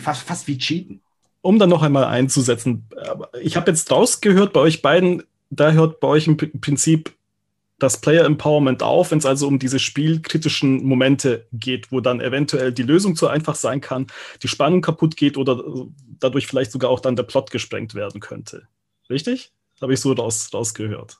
fast, fast wie Cheaten um dann noch einmal einzusetzen, ich habe jetzt rausgehört bei euch beiden, da hört bei euch im Prinzip das Player Empowerment auf, wenn es also um diese spielkritischen Momente geht, wo dann eventuell die Lösung zu einfach sein kann, die Spannung kaputt geht oder dadurch vielleicht sogar auch dann der Plot gesprengt werden könnte. Richtig? Habe ich so raus, rausgehört.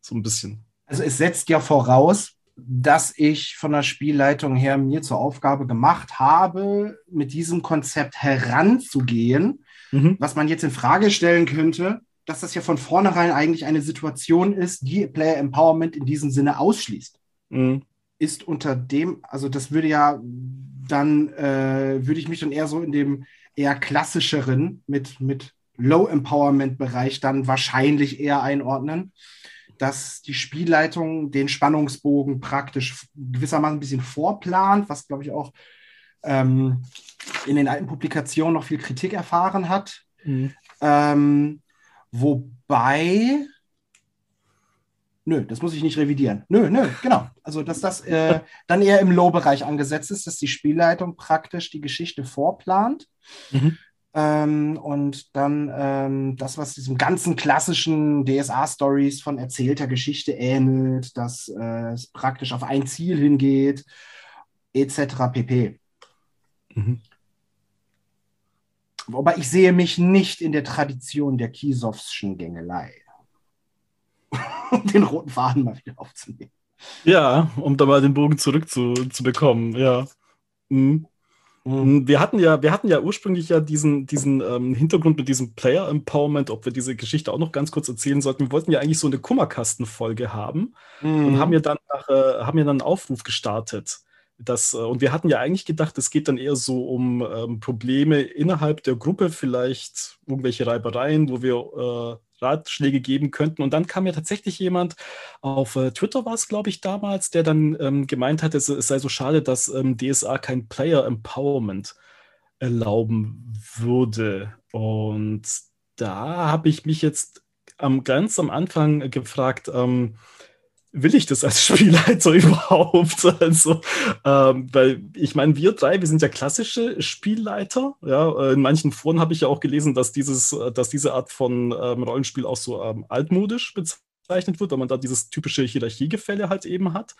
So ein bisschen. Also es setzt ja voraus, dass ich von der Spielleitung her mir zur Aufgabe gemacht habe, mit diesem Konzept heranzugehen Mhm. Was man jetzt in Frage stellen könnte, dass das ja von vornherein eigentlich eine Situation ist, die Player Empowerment in diesem Sinne ausschließt. Mhm. Ist unter dem, also das würde ja dann, äh, würde ich mich dann eher so in dem eher klassischeren mit, mit Low Empowerment Bereich dann wahrscheinlich eher einordnen, dass die Spielleitung den Spannungsbogen praktisch gewissermaßen ein bisschen vorplant, was glaube ich auch ähm, in den alten Publikationen noch viel Kritik erfahren hat. Mhm. Ähm, wobei, nö, das muss ich nicht revidieren. Nö, nö, genau. Also, dass das äh, dann eher im Low-Bereich angesetzt ist, dass die Spielleitung praktisch die Geschichte vorplant. Mhm. Ähm, und dann ähm, das, was diesem ganzen klassischen DSA-Stories von erzählter Geschichte ähnelt, dass äh, es praktisch auf ein Ziel hingeht, etc. pp. Mhm. Wobei ich sehe mich nicht in der Tradition der Kiesowschen Gängelei. um den roten Faden mal wieder aufzunehmen. Ja, um da mal den Bogen zurückzubekommen, ja. Mhm. Mhm. Wir hatten ja, wir hatten ja ursprünglich ja diesen, diesen ähm, Hintergrund mit diesem Player Empowerment, ob wir diese Geschichte auch noch ganz kurz erzählen sollten. Wir wollten ja eigentlich so eine Kummerkastenfolge haben mhm. und haben ja dann äh, haben ja dann einen Aufruf gestartet. Das, äh, und wir hatten ja eigentlich gedacht, es geht dann eher so um ähm, Probleme innerhalb der Gruppe, vielleicht irgendwelche Reibereien, wo wir äh, Ratschläge geben könnten. Und dann kam ja tatsächlich jemand auf äh, Twitter, war es, glaube ich, damals, der dann ähm, gemeint hat, es, es, sei so schade, dass ähm, DSA kein Player Empowerment erlauben würde. Und da habe ich mich jetzt am, ganz am Anfang gefragt, ähm, will ich das als Spielleiter überhaupt? Also, ähm, weil ich meine, wir drei, wir sind ja klassische Spielleiter. Ja, in manchen Foren habe ich ja auch gelesen, dass dieses, dass diese Art von ähm, Rollenspiel auch so ähm, altmodisch bezeichnet wird, weil man da dieses typische Hierarchiegefälle halt eben hat.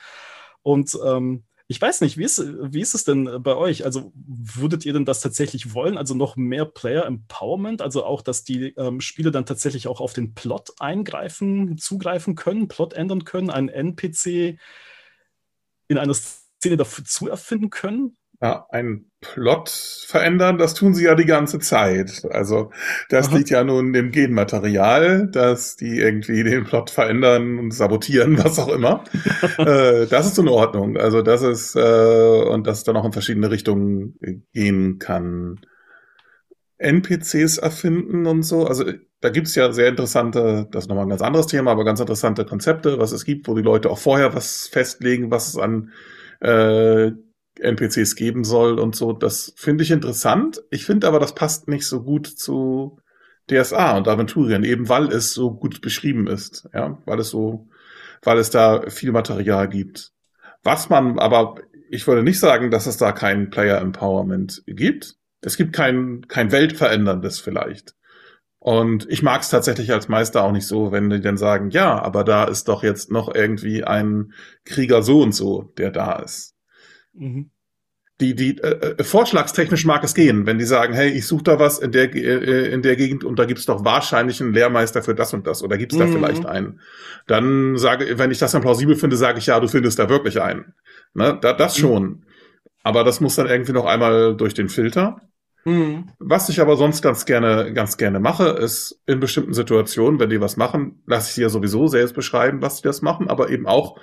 Und ähm, ich weiß nicht, wie ist, wie ist es denn bei euch? Also würdet ihr denn das tatsächlich wollen? Also noch mehr Player Empowerment? Also auch, dass die ähm, Spieler dann tatsächlich auch auf den Plot eingreifen, zugreifen können, Plot ändern können, einen NPC in einer Szene dazu erfinden können? Ja, einen Plot verändern, das tun sie ja die ganze Zeit. Also das Aha. liegt ja nun im Genmaterial, dass die irgendwie den Plot verändern und sabotieren, was auch immer. äh, das ist in Ordnung. Also das ist äh, und das dann auch in verschiedene Richtungen gehen kann. NPCs erfinden und so. Also da gibt's ja sehr interessante, das ist nochmal ein ganz anderes Thema, aber ganz interessante Konzepte, was es gibt, wo die Leute auch vorher was festlegen, was es an äh, NPCs geben soll und so. Das finde ich interessant. Ich finde aber, das passt nicht so gut zu DSA und Aventurien, eben weil es so gut beschrieben ist, ja, weil es so, weil es da viel Material gibt. Was man aber, ich würde nicht sagen, dass es da kein Player Empowerment gibt. Es gibt kein, kein Weltveränderndes vielleicht. Und ich mag es tatsächlich als Meister auch nicht so, wenn die dann sagen, ja, aber da ist doch jetzt noch irgendwie ein Krieger so und so, der da ist. Mhm. die, die äh, äh, vorschlagstechnisch mag es gehen, wenn die sagen, hey, ich suche da was in der äh, in der Gegend und da gibt's doch wahrscheinlich einen Lehrmeister für das und das oder gibt's da mhm. vielleicht einen. Dann sage, wenn ich das dann plausibel finde, sage ich ja, du findest da wirklich einen. Ne, da, das mhm. schon. Mhm. Aber das muss dann irgendwie noch einmal durch den Filter. Mhm. Was ich aber sonst ganz gerne, ganz gerne mache, ist in bestimmten Situationen, wenn die was machen, lasse ich sie ja sowieso selbst beschreiben, was sie das machen, aber eben auch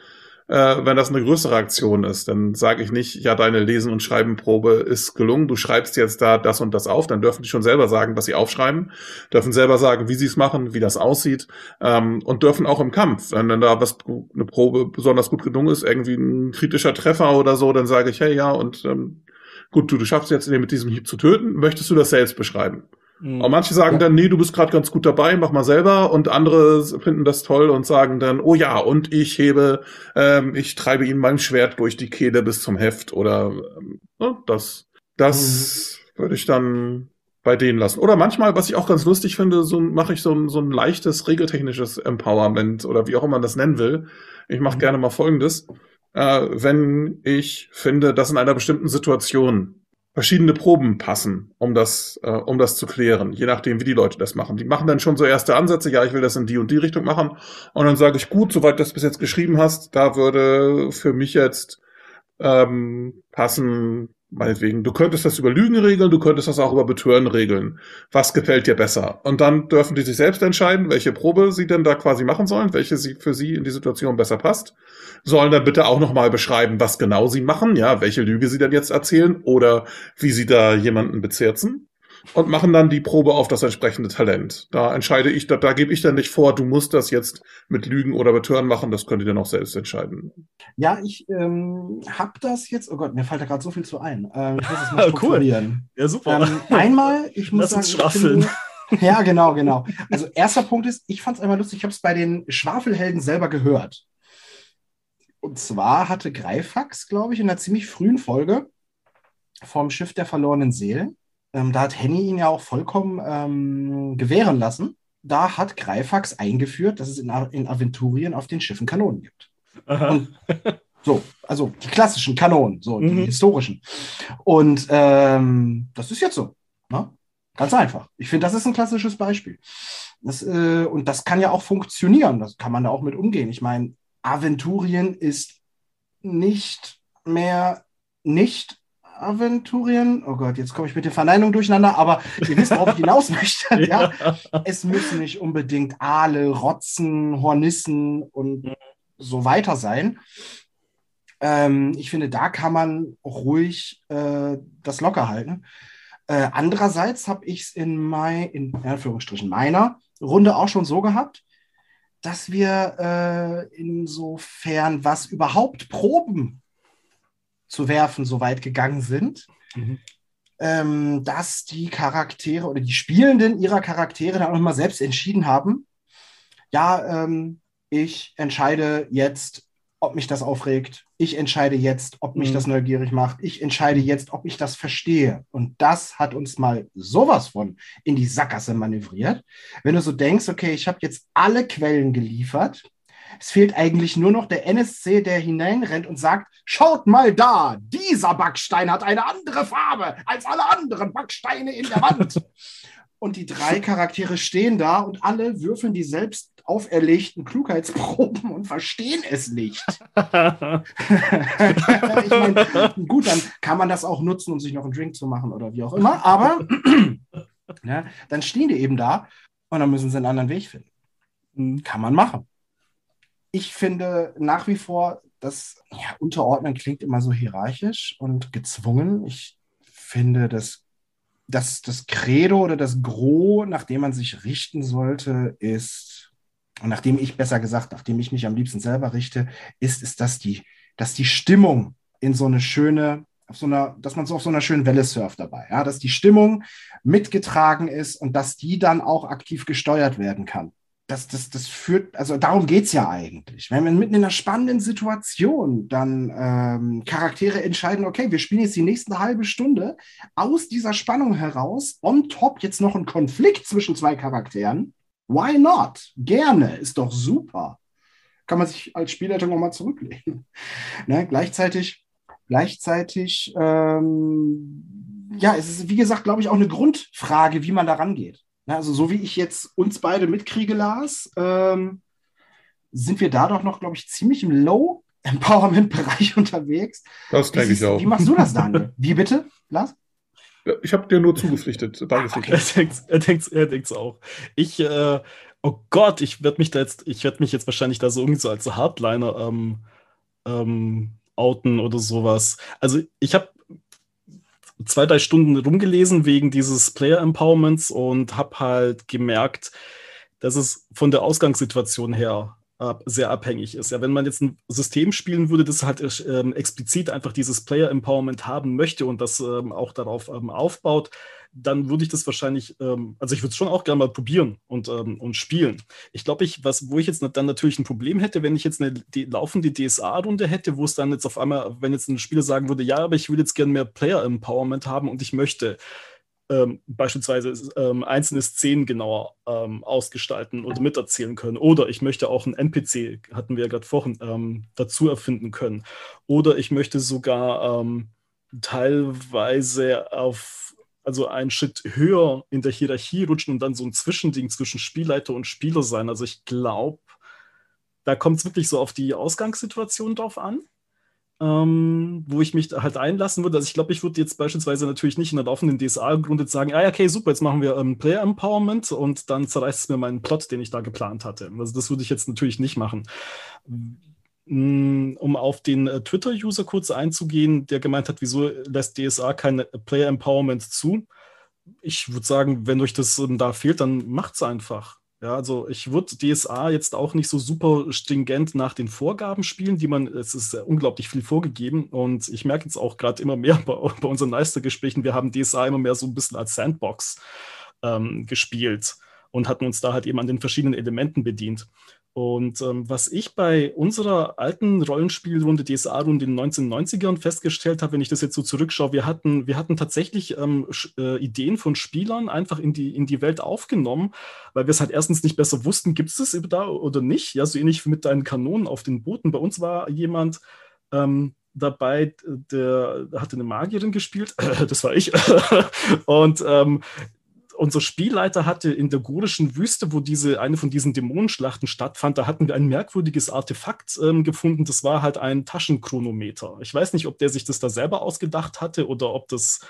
äh, wenn das eine größere Aktion ist. Dann sage ich nicht, ja, deine Lesen- und Schreibenprobe ist gelungen, du schreibst jetzt da das und das auf. Dann dürfen die schon selber sagen, was sie aufschreiben, dürfen selber sagen, wie sie es machen, wie das aussieht ähm, und dürfen auch im Kampf, wenn dann da was eine Probe besonders gut gelungen ist, irgendwie ein kritischer Treffer oder so, dann sage ich, hey, ja, und ähm, gut, du, du schaffst jetzt mit diesem Hieb zu töten, möchtest du das selbst beschreiben? Und manche sagen ja. dann, nee, du bist gerade ganz gut dabei, mach mal selber. Und andere finden das toll und sagen dann, oh ja, und ich hebe, ähm, ich treibe ihm mein Schwert durch die Kehle bis zum Heft. Oder ähm, ne, das, das mhm. würde ich dann bei denen lassen. Oder manchmal, was ich auch ganz lustig finde, so mache ich so ein, so ein leichtes regeltechnisches Empowerment oder wie auch immer man das nennen will. Ich mache mhm. gerne mal Folgendes. Äh, wenn ich finde, dass in einer bestimmten Situation verschiedene Proben passen, um das, äh, um das zu klären, je nachdem, wie die Leute das machen. Die machen dann schon so erste Ansätze, ja, ich will das in die und die Richtung machen. Und dann sage ich, gut, soweit du das bis jetzt geschrieben hast, da würde für mich jetzt ähm, passen, meinetwegen, du könntest das über Lügen regeln, du könntest das auch über Betören regeln. Was gefällt dir besser? Und dann dürfen die sich selbst entscheiden, welche Probe sie denn da quasi machen sollen, welche sie für sie in die Situation besser passt. Sollen dann bitte auch nochmal beschreiben, was genau sie machen, ja, welche Lüge sie dann jetzt erzählen oder wie sie da jemanden bezirzen und machen dann die Probe auf das entsprechende Talent. Da entscheide ich, da, da gebe ich dann nicht vor, du musst das jetzt mit Lügen oder Betören machen, das könnt ihr dann auch selbst entscheiden. Ja, ich ähm, habe das jetzt, oh Gott, mir fällt da gerade so viel zu ein. Ähm, ich muss es mal strukturieren. cool. Ja, super. Ähm, einmal, ich muss Lass sagen, uns finde, ja, genau, genau. Also erster Punkt ist, ich fand es einmal lustig, ich habe es bei den Schwafelhelden selber gehört. Und zwar hatte Greifax, glaube ich, in einer ziemlich frühen Folge vom Schiff der verlorenen Seelen ähm, da hat Henny ihn ja auch vollkommen ähm, gewähren lassen. Da hat Greifax eingeführt, dass es in, in Aventurien auf den Schiffen Kanonen gibt. So, also die klassischen Kanonen, so mhm. die historischen. Und ähm, das ist jetzt so. Ne? Ganz einfach. Ich finde, das ist ein klassisches Beispiel. Das, äh, und das kann ja auch funktionieren. Das kann man da auch mit umgehen. Ich meine, Aventurien ist nicht mehr nicht Aventurien. Oh Gott, jetzt komme ich mit den Verneinungen durcheinander, aber ihr wisst, worauf ich hinaus möchte. ja? Es müssen nicht unbedingt Aale, Rotzen, Hornissen und mhm. so weiter sein. Ähm, ich finde, da kann man ruhig äh, das locker halten. Äh, andererseits habe ich es in, mein, in Anführungsstrichen meiner Runde auch schon so gehabt, dass wir äh, insofern, was überhaupt Proben zu werfen so weit gegangen sind, mhm. ähm, dass die Charaktere oder die Spielenden ihrer Charaktere dann auch mal selbst entschieden haben, ja, ähm, ich entscheide jetzt, ob mich das aufregt. Ich entscheide jetzt, ob mich mhm. das neugierig macht. Ich entscheide jetzt, ob ich das verstehe. Und das hat uns mal sowas von in die Sackgasse manövriert. Wenn du so denkst, okay, ich habe jetzt alle Quellen geliefert, es fehlt eigentlich nur noch der NSC, der hineinrennt und sagt, schaut mal da, dieser Backstein hat eine andere Farbe als alle anderen Backsteine in der Wand. und die drei Charaktere stehen da und alle würfeln die selbst auferlegten Klugheitsproben und verstehen es nicht. ich meine, gut, dann kann man das auch nutzen, um sich noch einen Drink zu machen oder wie auch immer, aber ja, dann stehen die eben da und dann müssen sie einen anderen Weg finden. Mhm. Kann man machen ich finde nach wie vor, das ja, Unterordnen klingt immer so hierarchisch und gezwungen. Ich finde, dass das, das Credo oder das Gros, nach dem man sich richten sollte, ist, und nachdem ich besser gesagt, nachdem ich mich am liebsten selber richte, ist, ist, dass die, dass die Stimmung in so eine schöne, auf so einer, dass man so auf so einer schönen Welle surft dabei, ja, dass die Stimmung mitgetragen ist und dass die dann auch aktiv gesteuert werden kann das, das, das führt, also darum geht es ja eigentlich. Wenn wir mitten in einer spannenden Situation dann ähm, Charaktere entscheiden, okay, wir spielen jetzt die nächste halbe Stunde aus dieser Spannung heraus, on top jetzt noch ein Konflikt zwischen zwei Charakteren. Why not? Gerne, ist doch super. Kann man sich als Spielleitung auch mal zurücklegen. ne? Gleichzeitig Gleichzeitig, ähm, ja, es ist, wie gesagt, glaube ich, auch eine Grundfrage, wie man da rangeht. Also, so wie ich jetzt uns beide mitkriege, Lars, ähm, sind wir da doch noch, glaube ich, ziemlich im Low-Empowerment-Bereich unterwegs. Das denke ich auch. Wie machst du das, Daniel? wie bitte, Lars? Ich habe dir nur zugepflichtet. Danke. Er denkt er denkt's, er denkt's auch. Ich, äh, oh Gott, ich werde mich da jetzt, ich werde mich jetzt wahrscheinlich da so irgendwie so als Hardliner ähm, ähm, outen oder sowas. Also ich habe zwei, drei Stunden rumgelesen wegen dieses Player Empowerments und habe halt gemerkt, dass es von der Ausgangssituation her sehr abhängig ist. Ja, wenn man jetzt ein System spielen würde, das halt äh, explizit einfach dieses Player Empowerment haben möchte und das ähm, auch darauf ähm, aufbaut, dann würde ich das wahrscheinlich, ähm, also ich würde es schon auch gerne mal probieren und, ähm, und spielen. Ich glaube, ich, was, wo ich jetzt dann natürlich ein Problem hätte, wenn ich jetzt eine laufende DSA-Runde hätte, wo es dann jetzt auf einmal, wenn jetzt ein Spieler sagen würde, ja, aber ich will jetzt gerne mehr Player Empowerment haben und ich möchte ähm, beispielsweise ähm, einzelne Szenen genauer ähm, ausgestalten oder miterzählen können. Oder ich möchte auch einen NPC, hatten wir ja gerade vorhin, ähm, dazu erfinden können. Oder ich möchte sogar ähm, teilweise auf, also einen Schritt höher in der Hierarchie rutschen und dann so ein Zwischending zwischen Spielleiter und Spieler sein. Also ich glaube, da kommt es wirklich so auf die Ausgangssituation drauf an ähm, wo ich mich halt einlassen würde. Also ich glaube, ich würde jetzt beispielsweise natürlich nicht in der laufenden DSA-Grunde sagen, ah, okay, super, jetzt machen wir ähm, Player Empowerment und dann zerreißt es mir meinen Plot, den ich da geplant hatte. Also das würde ich jetzt natürlich nicht machen. Mm, um auf den äh, Twitter-User kurz einzugehen, der gemeint hat, wieso lässt DSA kein Player Empowerment zu? Ich würde sagen, wenn euch das ähm, da fehlt, dann macht es einfach. Ja, also ich würde DSA jetzt auch nicht so super stringent nach den Vorgaben spielen, die man, es ist unglaublich viel vorgegeben und ich merke jetzt auch gerade immer mehr bei, bei unseren Meistergesprächen, wir haben DSA immer mehr so ein bisschen als Sandbox ähm, gespielt und hatten uns da halt eben an den verschiedenen Elementen bedient. Und ähm, was ich bei unserer alten Rollenspielrunde, DSA-Runde in den 1990ern festgestellt habe, wenn ich das jetzt so zurückschaue, wir hatten, wir hatten tatsächlich ähm, äh, Ideen von Spielern einfach in die, in die Welt aufgenommen, weil wir es halt erstens nicht besser wussten, gibt es das da oder nicht. Ja, so ähnlich wie mit deinen Kanonen auf den Booten. Bei uns war jemand, ähm, dabei, der hatte eine Magierin gespielt, das war ich. und ähm, unser Spielleiter hatte in der gurischen Wüste, wo diese eine von diesen Dämonenschlachten stattfand, da hatten wir ein merkwürdiges Artefakt ähm, gefunden. Das war halt ein Taschenchronometer. Ich weiß nicht, ob der sich das da selber ausgedacht hatte oder ob das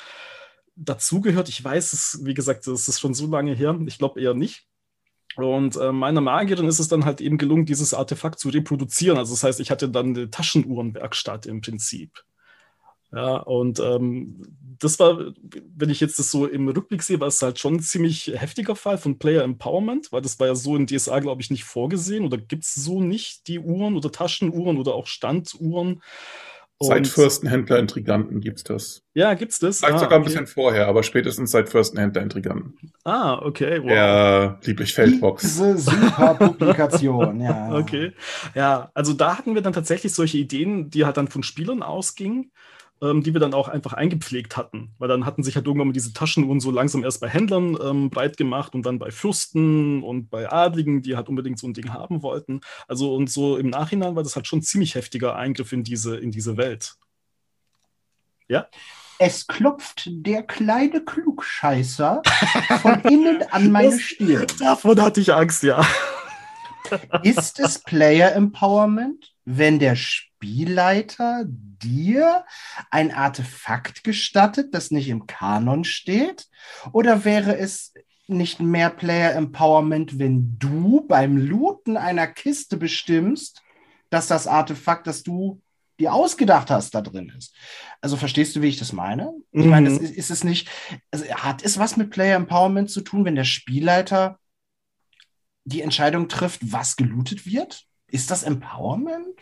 dazugehört. Ich weiß es, wie gesagt, das ist schon so lange her. Ich glaube eher nicht. Und äh, meiner Magierin ist es dann halt eben gelungen, dieses Artefakt zu reproduzieren. Also das heißt, ich hatte dann eine Taschenuhrenwerkstatt im Prinzip. Ja, und ähm, das war, wenn ich jetzt das so im Rückblick sehe, war es halt schon ein ziemlich heftiger Fall von Player Empowerment, weil das war ja so in DSA, glaube ich, nicht vorgesehen oder gibt es so nicht die Uhren oder Taschenuhren oder auch Standuhren. Seit Fürstenhändler Intriganten gibt es das. Ja, gibt es das? Vielleicht ah, sogar ein bisschen vorher, aber spätestens seit Fürstenhändler Intriganten. Ah, okay. Wow. Der lieblich Feldbox. Diese super Publikation, ja. Okay. Ja, also da hatten wir dann tatsächlich solche Ideen, die halt dann von Spielern ausgingen ähm, die wir dann auch einfach eingepflegt hatten. Weil dann hatten sich halt irgendwann mal diese Taschenuhren so langsam erst bei Händlern ähm, breit gemacht und dann bei Fürsten und bei Adligen, die halt unbedingt so ein Ding haben wollten. Also und so im Nachhinein war das halt schon ein ziemlich heftiger Eingriff in diese, in diese Welt. Ja? Es klopft der kleine Klugscheißer von innen an meine Stirn. Davon hatte ich Angst, ja. Ist es Player Empowerment, wenn der Spielleiter dir ein Artefakt gestattet, das nicht im Kanon steht? Oder wäre es nicht mehr Player Empowerment, wenn du beim Looten einer Kiste bestimmst, dass das Artefakt, das du dir ausgedacht hast, da drin ist. Also verstehst du, wie ich das meine? Ich meine, das mhm. ist, ist, es nicht, also hat es was mit Player Empowerment zu tun, wenn der Spielleiter die Entscheidung trifft, was gelootet wird? Ist das Empowerment?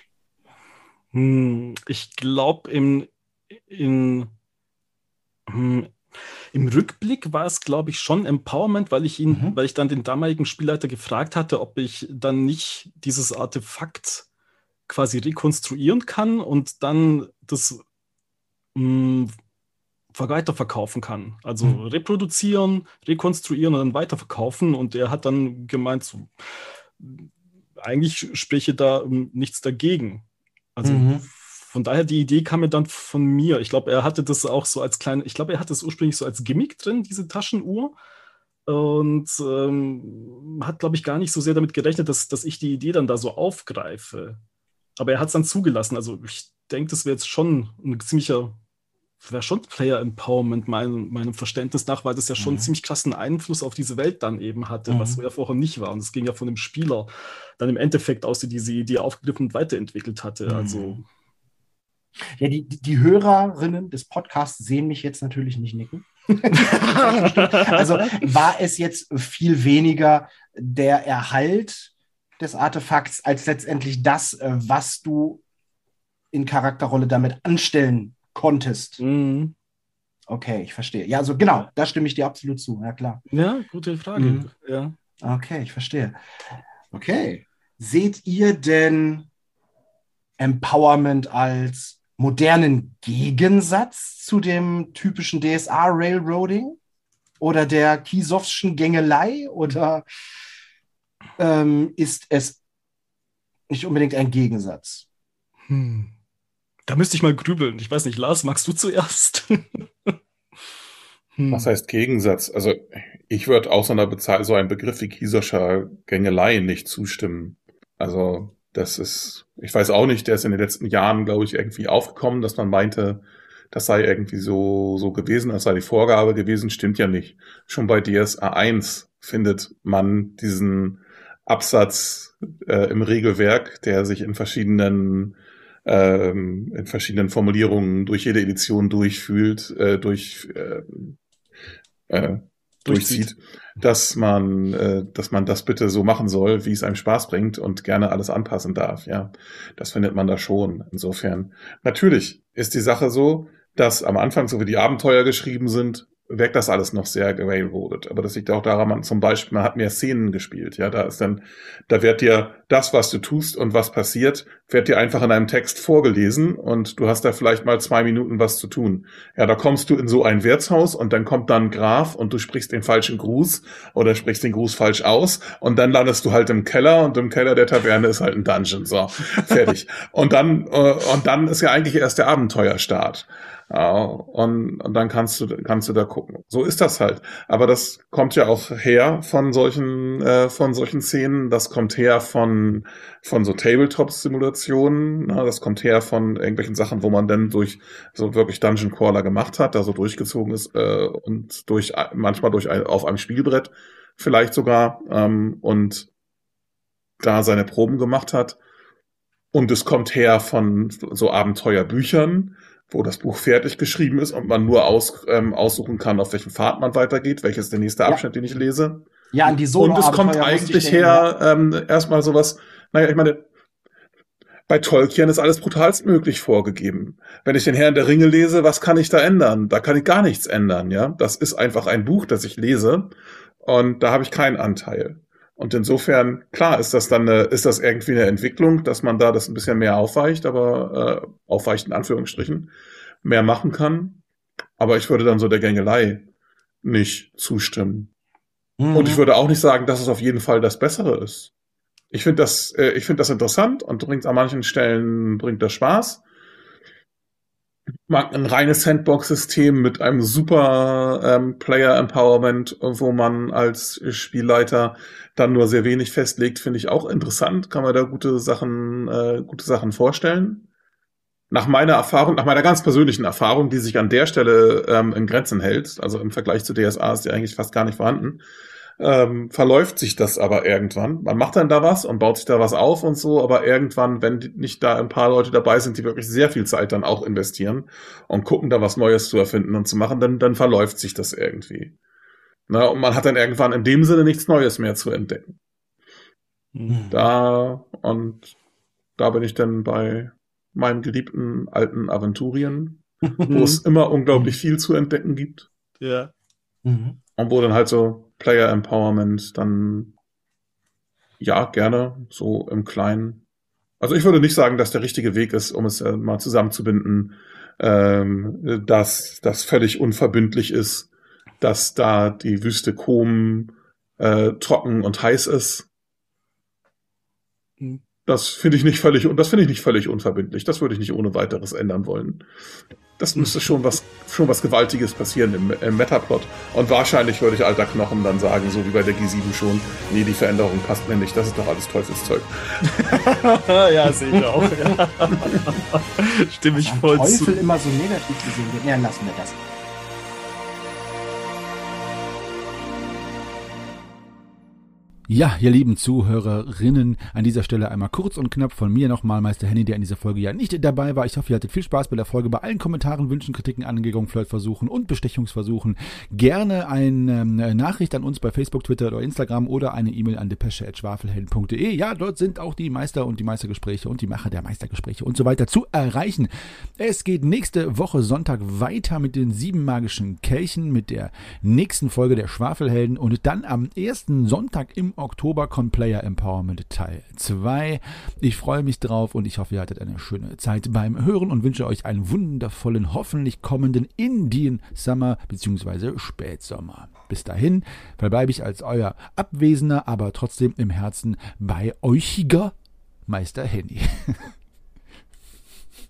Hm, ich glaube, im, in, hm, im Rückblick war es, glaube ich, schon Empowerment, weil ich ihn, mhm. weil ich dann den damaligen Spielleiter gefragt hatte, ob ich dann nicht dieses Artefakt quasi rekonstruieren kann und dann das mh, hm, weiterverkaufen kann. Also mhm. reproduzieren, rekonstruieren und dann weiterverkaufen. Und er hat dann gemeint, so, eigentlich spreche da um, nichts dagegen. Also mhm. von daher, die Idee kam mir dann von mir. Ich glaube, er hatte das auch so als kleine, ich glaube, er hatte es ursprünglich so als Gimmick drin, diese Taschenuhr. Und ähm, hat, glaube ich, gar nicht so sehr damit gerechnet, dass, dass ich die Idee dann da so aufgreife. Aber er hat es dann zugelassen. Also ich denke, das wäre jetzt schon ein ziemlicher, wäre schon Player Empowerment mein, meinem Verständnis nach, weil das ja schon mhm. ziemlich krassen Einfluss auf diese Welt dann eben hatte, mhm. was ja vorher nicht war. Und es ging ja von dem Spieler dann im Endeffekt aus, die diese Idee aufgegriffen und weiterentwickelt hatte. Mhm. Also ja, die, die Hörerinnen des Podcasts sehen mich jetzt natürlich nicht nicken. also war es jetzt viel weniger der Erhalt des Artefakts als letztendlich das, äh, was du in Charakterrolle damit anstellen konntest. Mhm. Okay, ich verstehe. Ja, also genau, da stimme ich dir absolut zu. Ja, klar. Ja, gute Frage. Mhm. Ja. Okay, ich verstehe. Okay. Seht ihr denn Empowerment als modernen Gegensatz zu dem typischen DSA-Railroading oder der Kiesowschen Gängelei oder ähm, ist es nicht unbedingt ein Gegensatz? Hm. Da müsste ich mal grübeln. Ich weiß nicht, Lars, magst du zuerst? hm. Was heißt Gegensatz? Also ich würde auch so einer Bezahl so einem Begriff wie Kiesoscher Gängelei nicht zustimmen. Also das ist, ich weiß auch nicht, der ist in den letzten Jahren, glaube ich, irgendwie aufgekommen, dass man meinte, das sei irgendwie so, so gewesen, als sei die Vorgabe gewesen, stimmt ja nicht. Schon bei DSA 1 findet man diesen Absatz äh, im Regelwerk, der sich in verschiedenen ähm, in verschiedenen Formulierungen durch jede Edition durchfühlt, äh, durch äh, äh, durchzieht, dass man, äh, dass man das bitte so machen soll, wie es einem Spaß bringt und gerne alles anpassen darf. Ja, das findet man da schon. Insofern natürlich ist die Sache so, dass am Anfang, so wie die Abenteuer geschrieben sind, wirkt das alles noch sehr gerailroadet. Aber das liegt auch daran, man zum Beispiel, man hat mehr Szenen gespielt. Ja, da ist dann, da wird dir das, was du tust und was passiert, wird dir einfach in einem Text vorgelesen und du hast da vielleicht mal zwei Minuten was zu tun. Ja, da kommst du in so ein Wirtshaus und dann kommt dann Graf und du sprichst den falschen Gruß oder sprichst den Gruß falsch aus und dann landest du halt im Keller und im Keller der Taverne ist halt ein Dungeon. So, fertig. und dann, äh, und dann ist ja eigentlich erst der Abenteuerstart. Und, und dann kannst du, kannst du da gucken. So ist das halt. Aber das kommt ja auch her von solchen, äh, von solchen Szenen. Das kommt her von, von so Tabletop-Simulationen. Ne? Das kommt her von irgendwelchen Sachen, wo man dann durch so wirklich Dungeon Crawler gemacht hat, da so durchgezogen ist äh, und durch manchmal durch ein, auf einem Spielbrett vielleicht sogar ähm, und da seine Proben gemacht hat. Und es kommt her von so Abenteuerbüchern wo das Buch fertig geschrieben ist und man nur aus, ähm, aussuchen kann, auf welchen Pfad man weitergeht, welches der nächste Abschnitt, ja. den ich lese. Ja, an die Solo Und es kommt eigentlich her, ähm, erstmal sowas, naja, ich meine, bei Tolkien ist alles brutalst möglich vorgegeben. Wenn ich den Herrn der Ringe lese, was kann ich da ändern? Da kann ich gar nichts ändern, ja. Das ist einfach ein Buch, das ich lese und da habe ich keinen Anteil. Und insofern, klar, ist das dann eine, ist das irgendwie eine Entwicklung, dass man da das ein bisschen mehr aufweicht, aber äh, aufweicht in Anführungsstrichen, mehr machen kann. Aber ich würde dann so der Gängelei nicht zustimmen. Mhm. Und ich würde auch nicht sagen, dass es auf jeden Fall das Bessere ist. Ich finde das, äh, ich finde das interessant und bringt an manchen Stellen bringt das Spaß mag ein reines Sandbox-System mit einem super ähm, Player-Empowerment, wo man als Spielleiter dann nur sehr wenig festlegt, finde ich auch interessant. Kann man da gute Sachen, äh, gute Sachen vorstellen. Nach meiner Erfahrung, nach meiner ganz persönlichen Erfahrung, die sich an der Stelle ähm, in Grenzen hält, also im Vergleich zu DSA ist die eigentlich fast gar nicht vorhanden, ähm, verläuft sich das aber irgendwann. Man macht dann da was und baut sich da was auf und so, aber irgendwann, wenn nicht da ein paar Leute dabei sind, die wirklich sehr viel Zeit dann auch investieren und gucken, da was Neues zu erfinden und zu machen, dann, dann verläuft sich das irgendwie. Na, und man hat dann irgendwann in dem Sinne nichts Neues mehr zu entdecken. Mhm. Da und da bin ich dann bei meinem geliebten alten Aventurien, wo es immer unglaublich viel zu entdecken gibt. Ja. Mhm. Und wo dann halt so Player Empowerment dann ja gerne so im Kleinen. Also ich würde nicht sagen, dass der richtige Weg ist, um es äh, mal zusammenzubinden, ähm, dass das völlig unverbindlich ist, dass da die Wüste Kom äh, trocken und heiß ist. Hm. Das finde ich nicht völlig, und das finde ich nicht völlig unverbindlich. Das würde ich nicht ohne weiteres ändern wollen. Das müsste schon was, schon was Gewaltiges passieren im, im Metaplot. Und wahrscheinlich würde ich alter Knochen dann sagen, so wie bei der G7 schon, nee, die Veränderung passt mir nicht, das ist doch alles Teufelszeug. ja, sehe ich auch. Ja. Stimme ich voll Teufel zu. immer so negativ gesehen wird. Ja, lassen wir das. Ja, ihr lieben Zuhörerinnen, an dieser Stelle einmal kurz und knapp von mir nochmal Meister Henny, der in dieser Folge ja nicht dabei war. Ich hoffe, ihr hattet viel Spaß bei der Folge. Bei allen Kommentaren, Wünschen, Kritiken, Anregungen, Flirtversuchen und Bestechungsversuchen gerne eine ähm, Nachricht an uns bei Facebook, Twitter oder Instagram oder eine E-Mail an depesche.schwafelhelden.de. Ja, dort sind auch die Meister und die Meistergespräche und die Macher der Meistergespräche und so weiter zu erreichen. Es geht nächste Woche Sonntag weiter mit den sieben magischen Kelchen, mit der nächsten Folge der Schwafelhelden und dann am ersten Sonntag im Oktober kommt Player Empowerment Teil 2. Ich freue mich drauf und ich hoffe, ihr hattet eine schöne Zeit beim Hören und wünsche euch einen wundervollen, hoffentlich kommenden Indian Summer bzw. Spätsommer. Bis dahin verbleibe ich als euer abwesender, aber trotzdem im Herzen bei euchiger Meister Henny.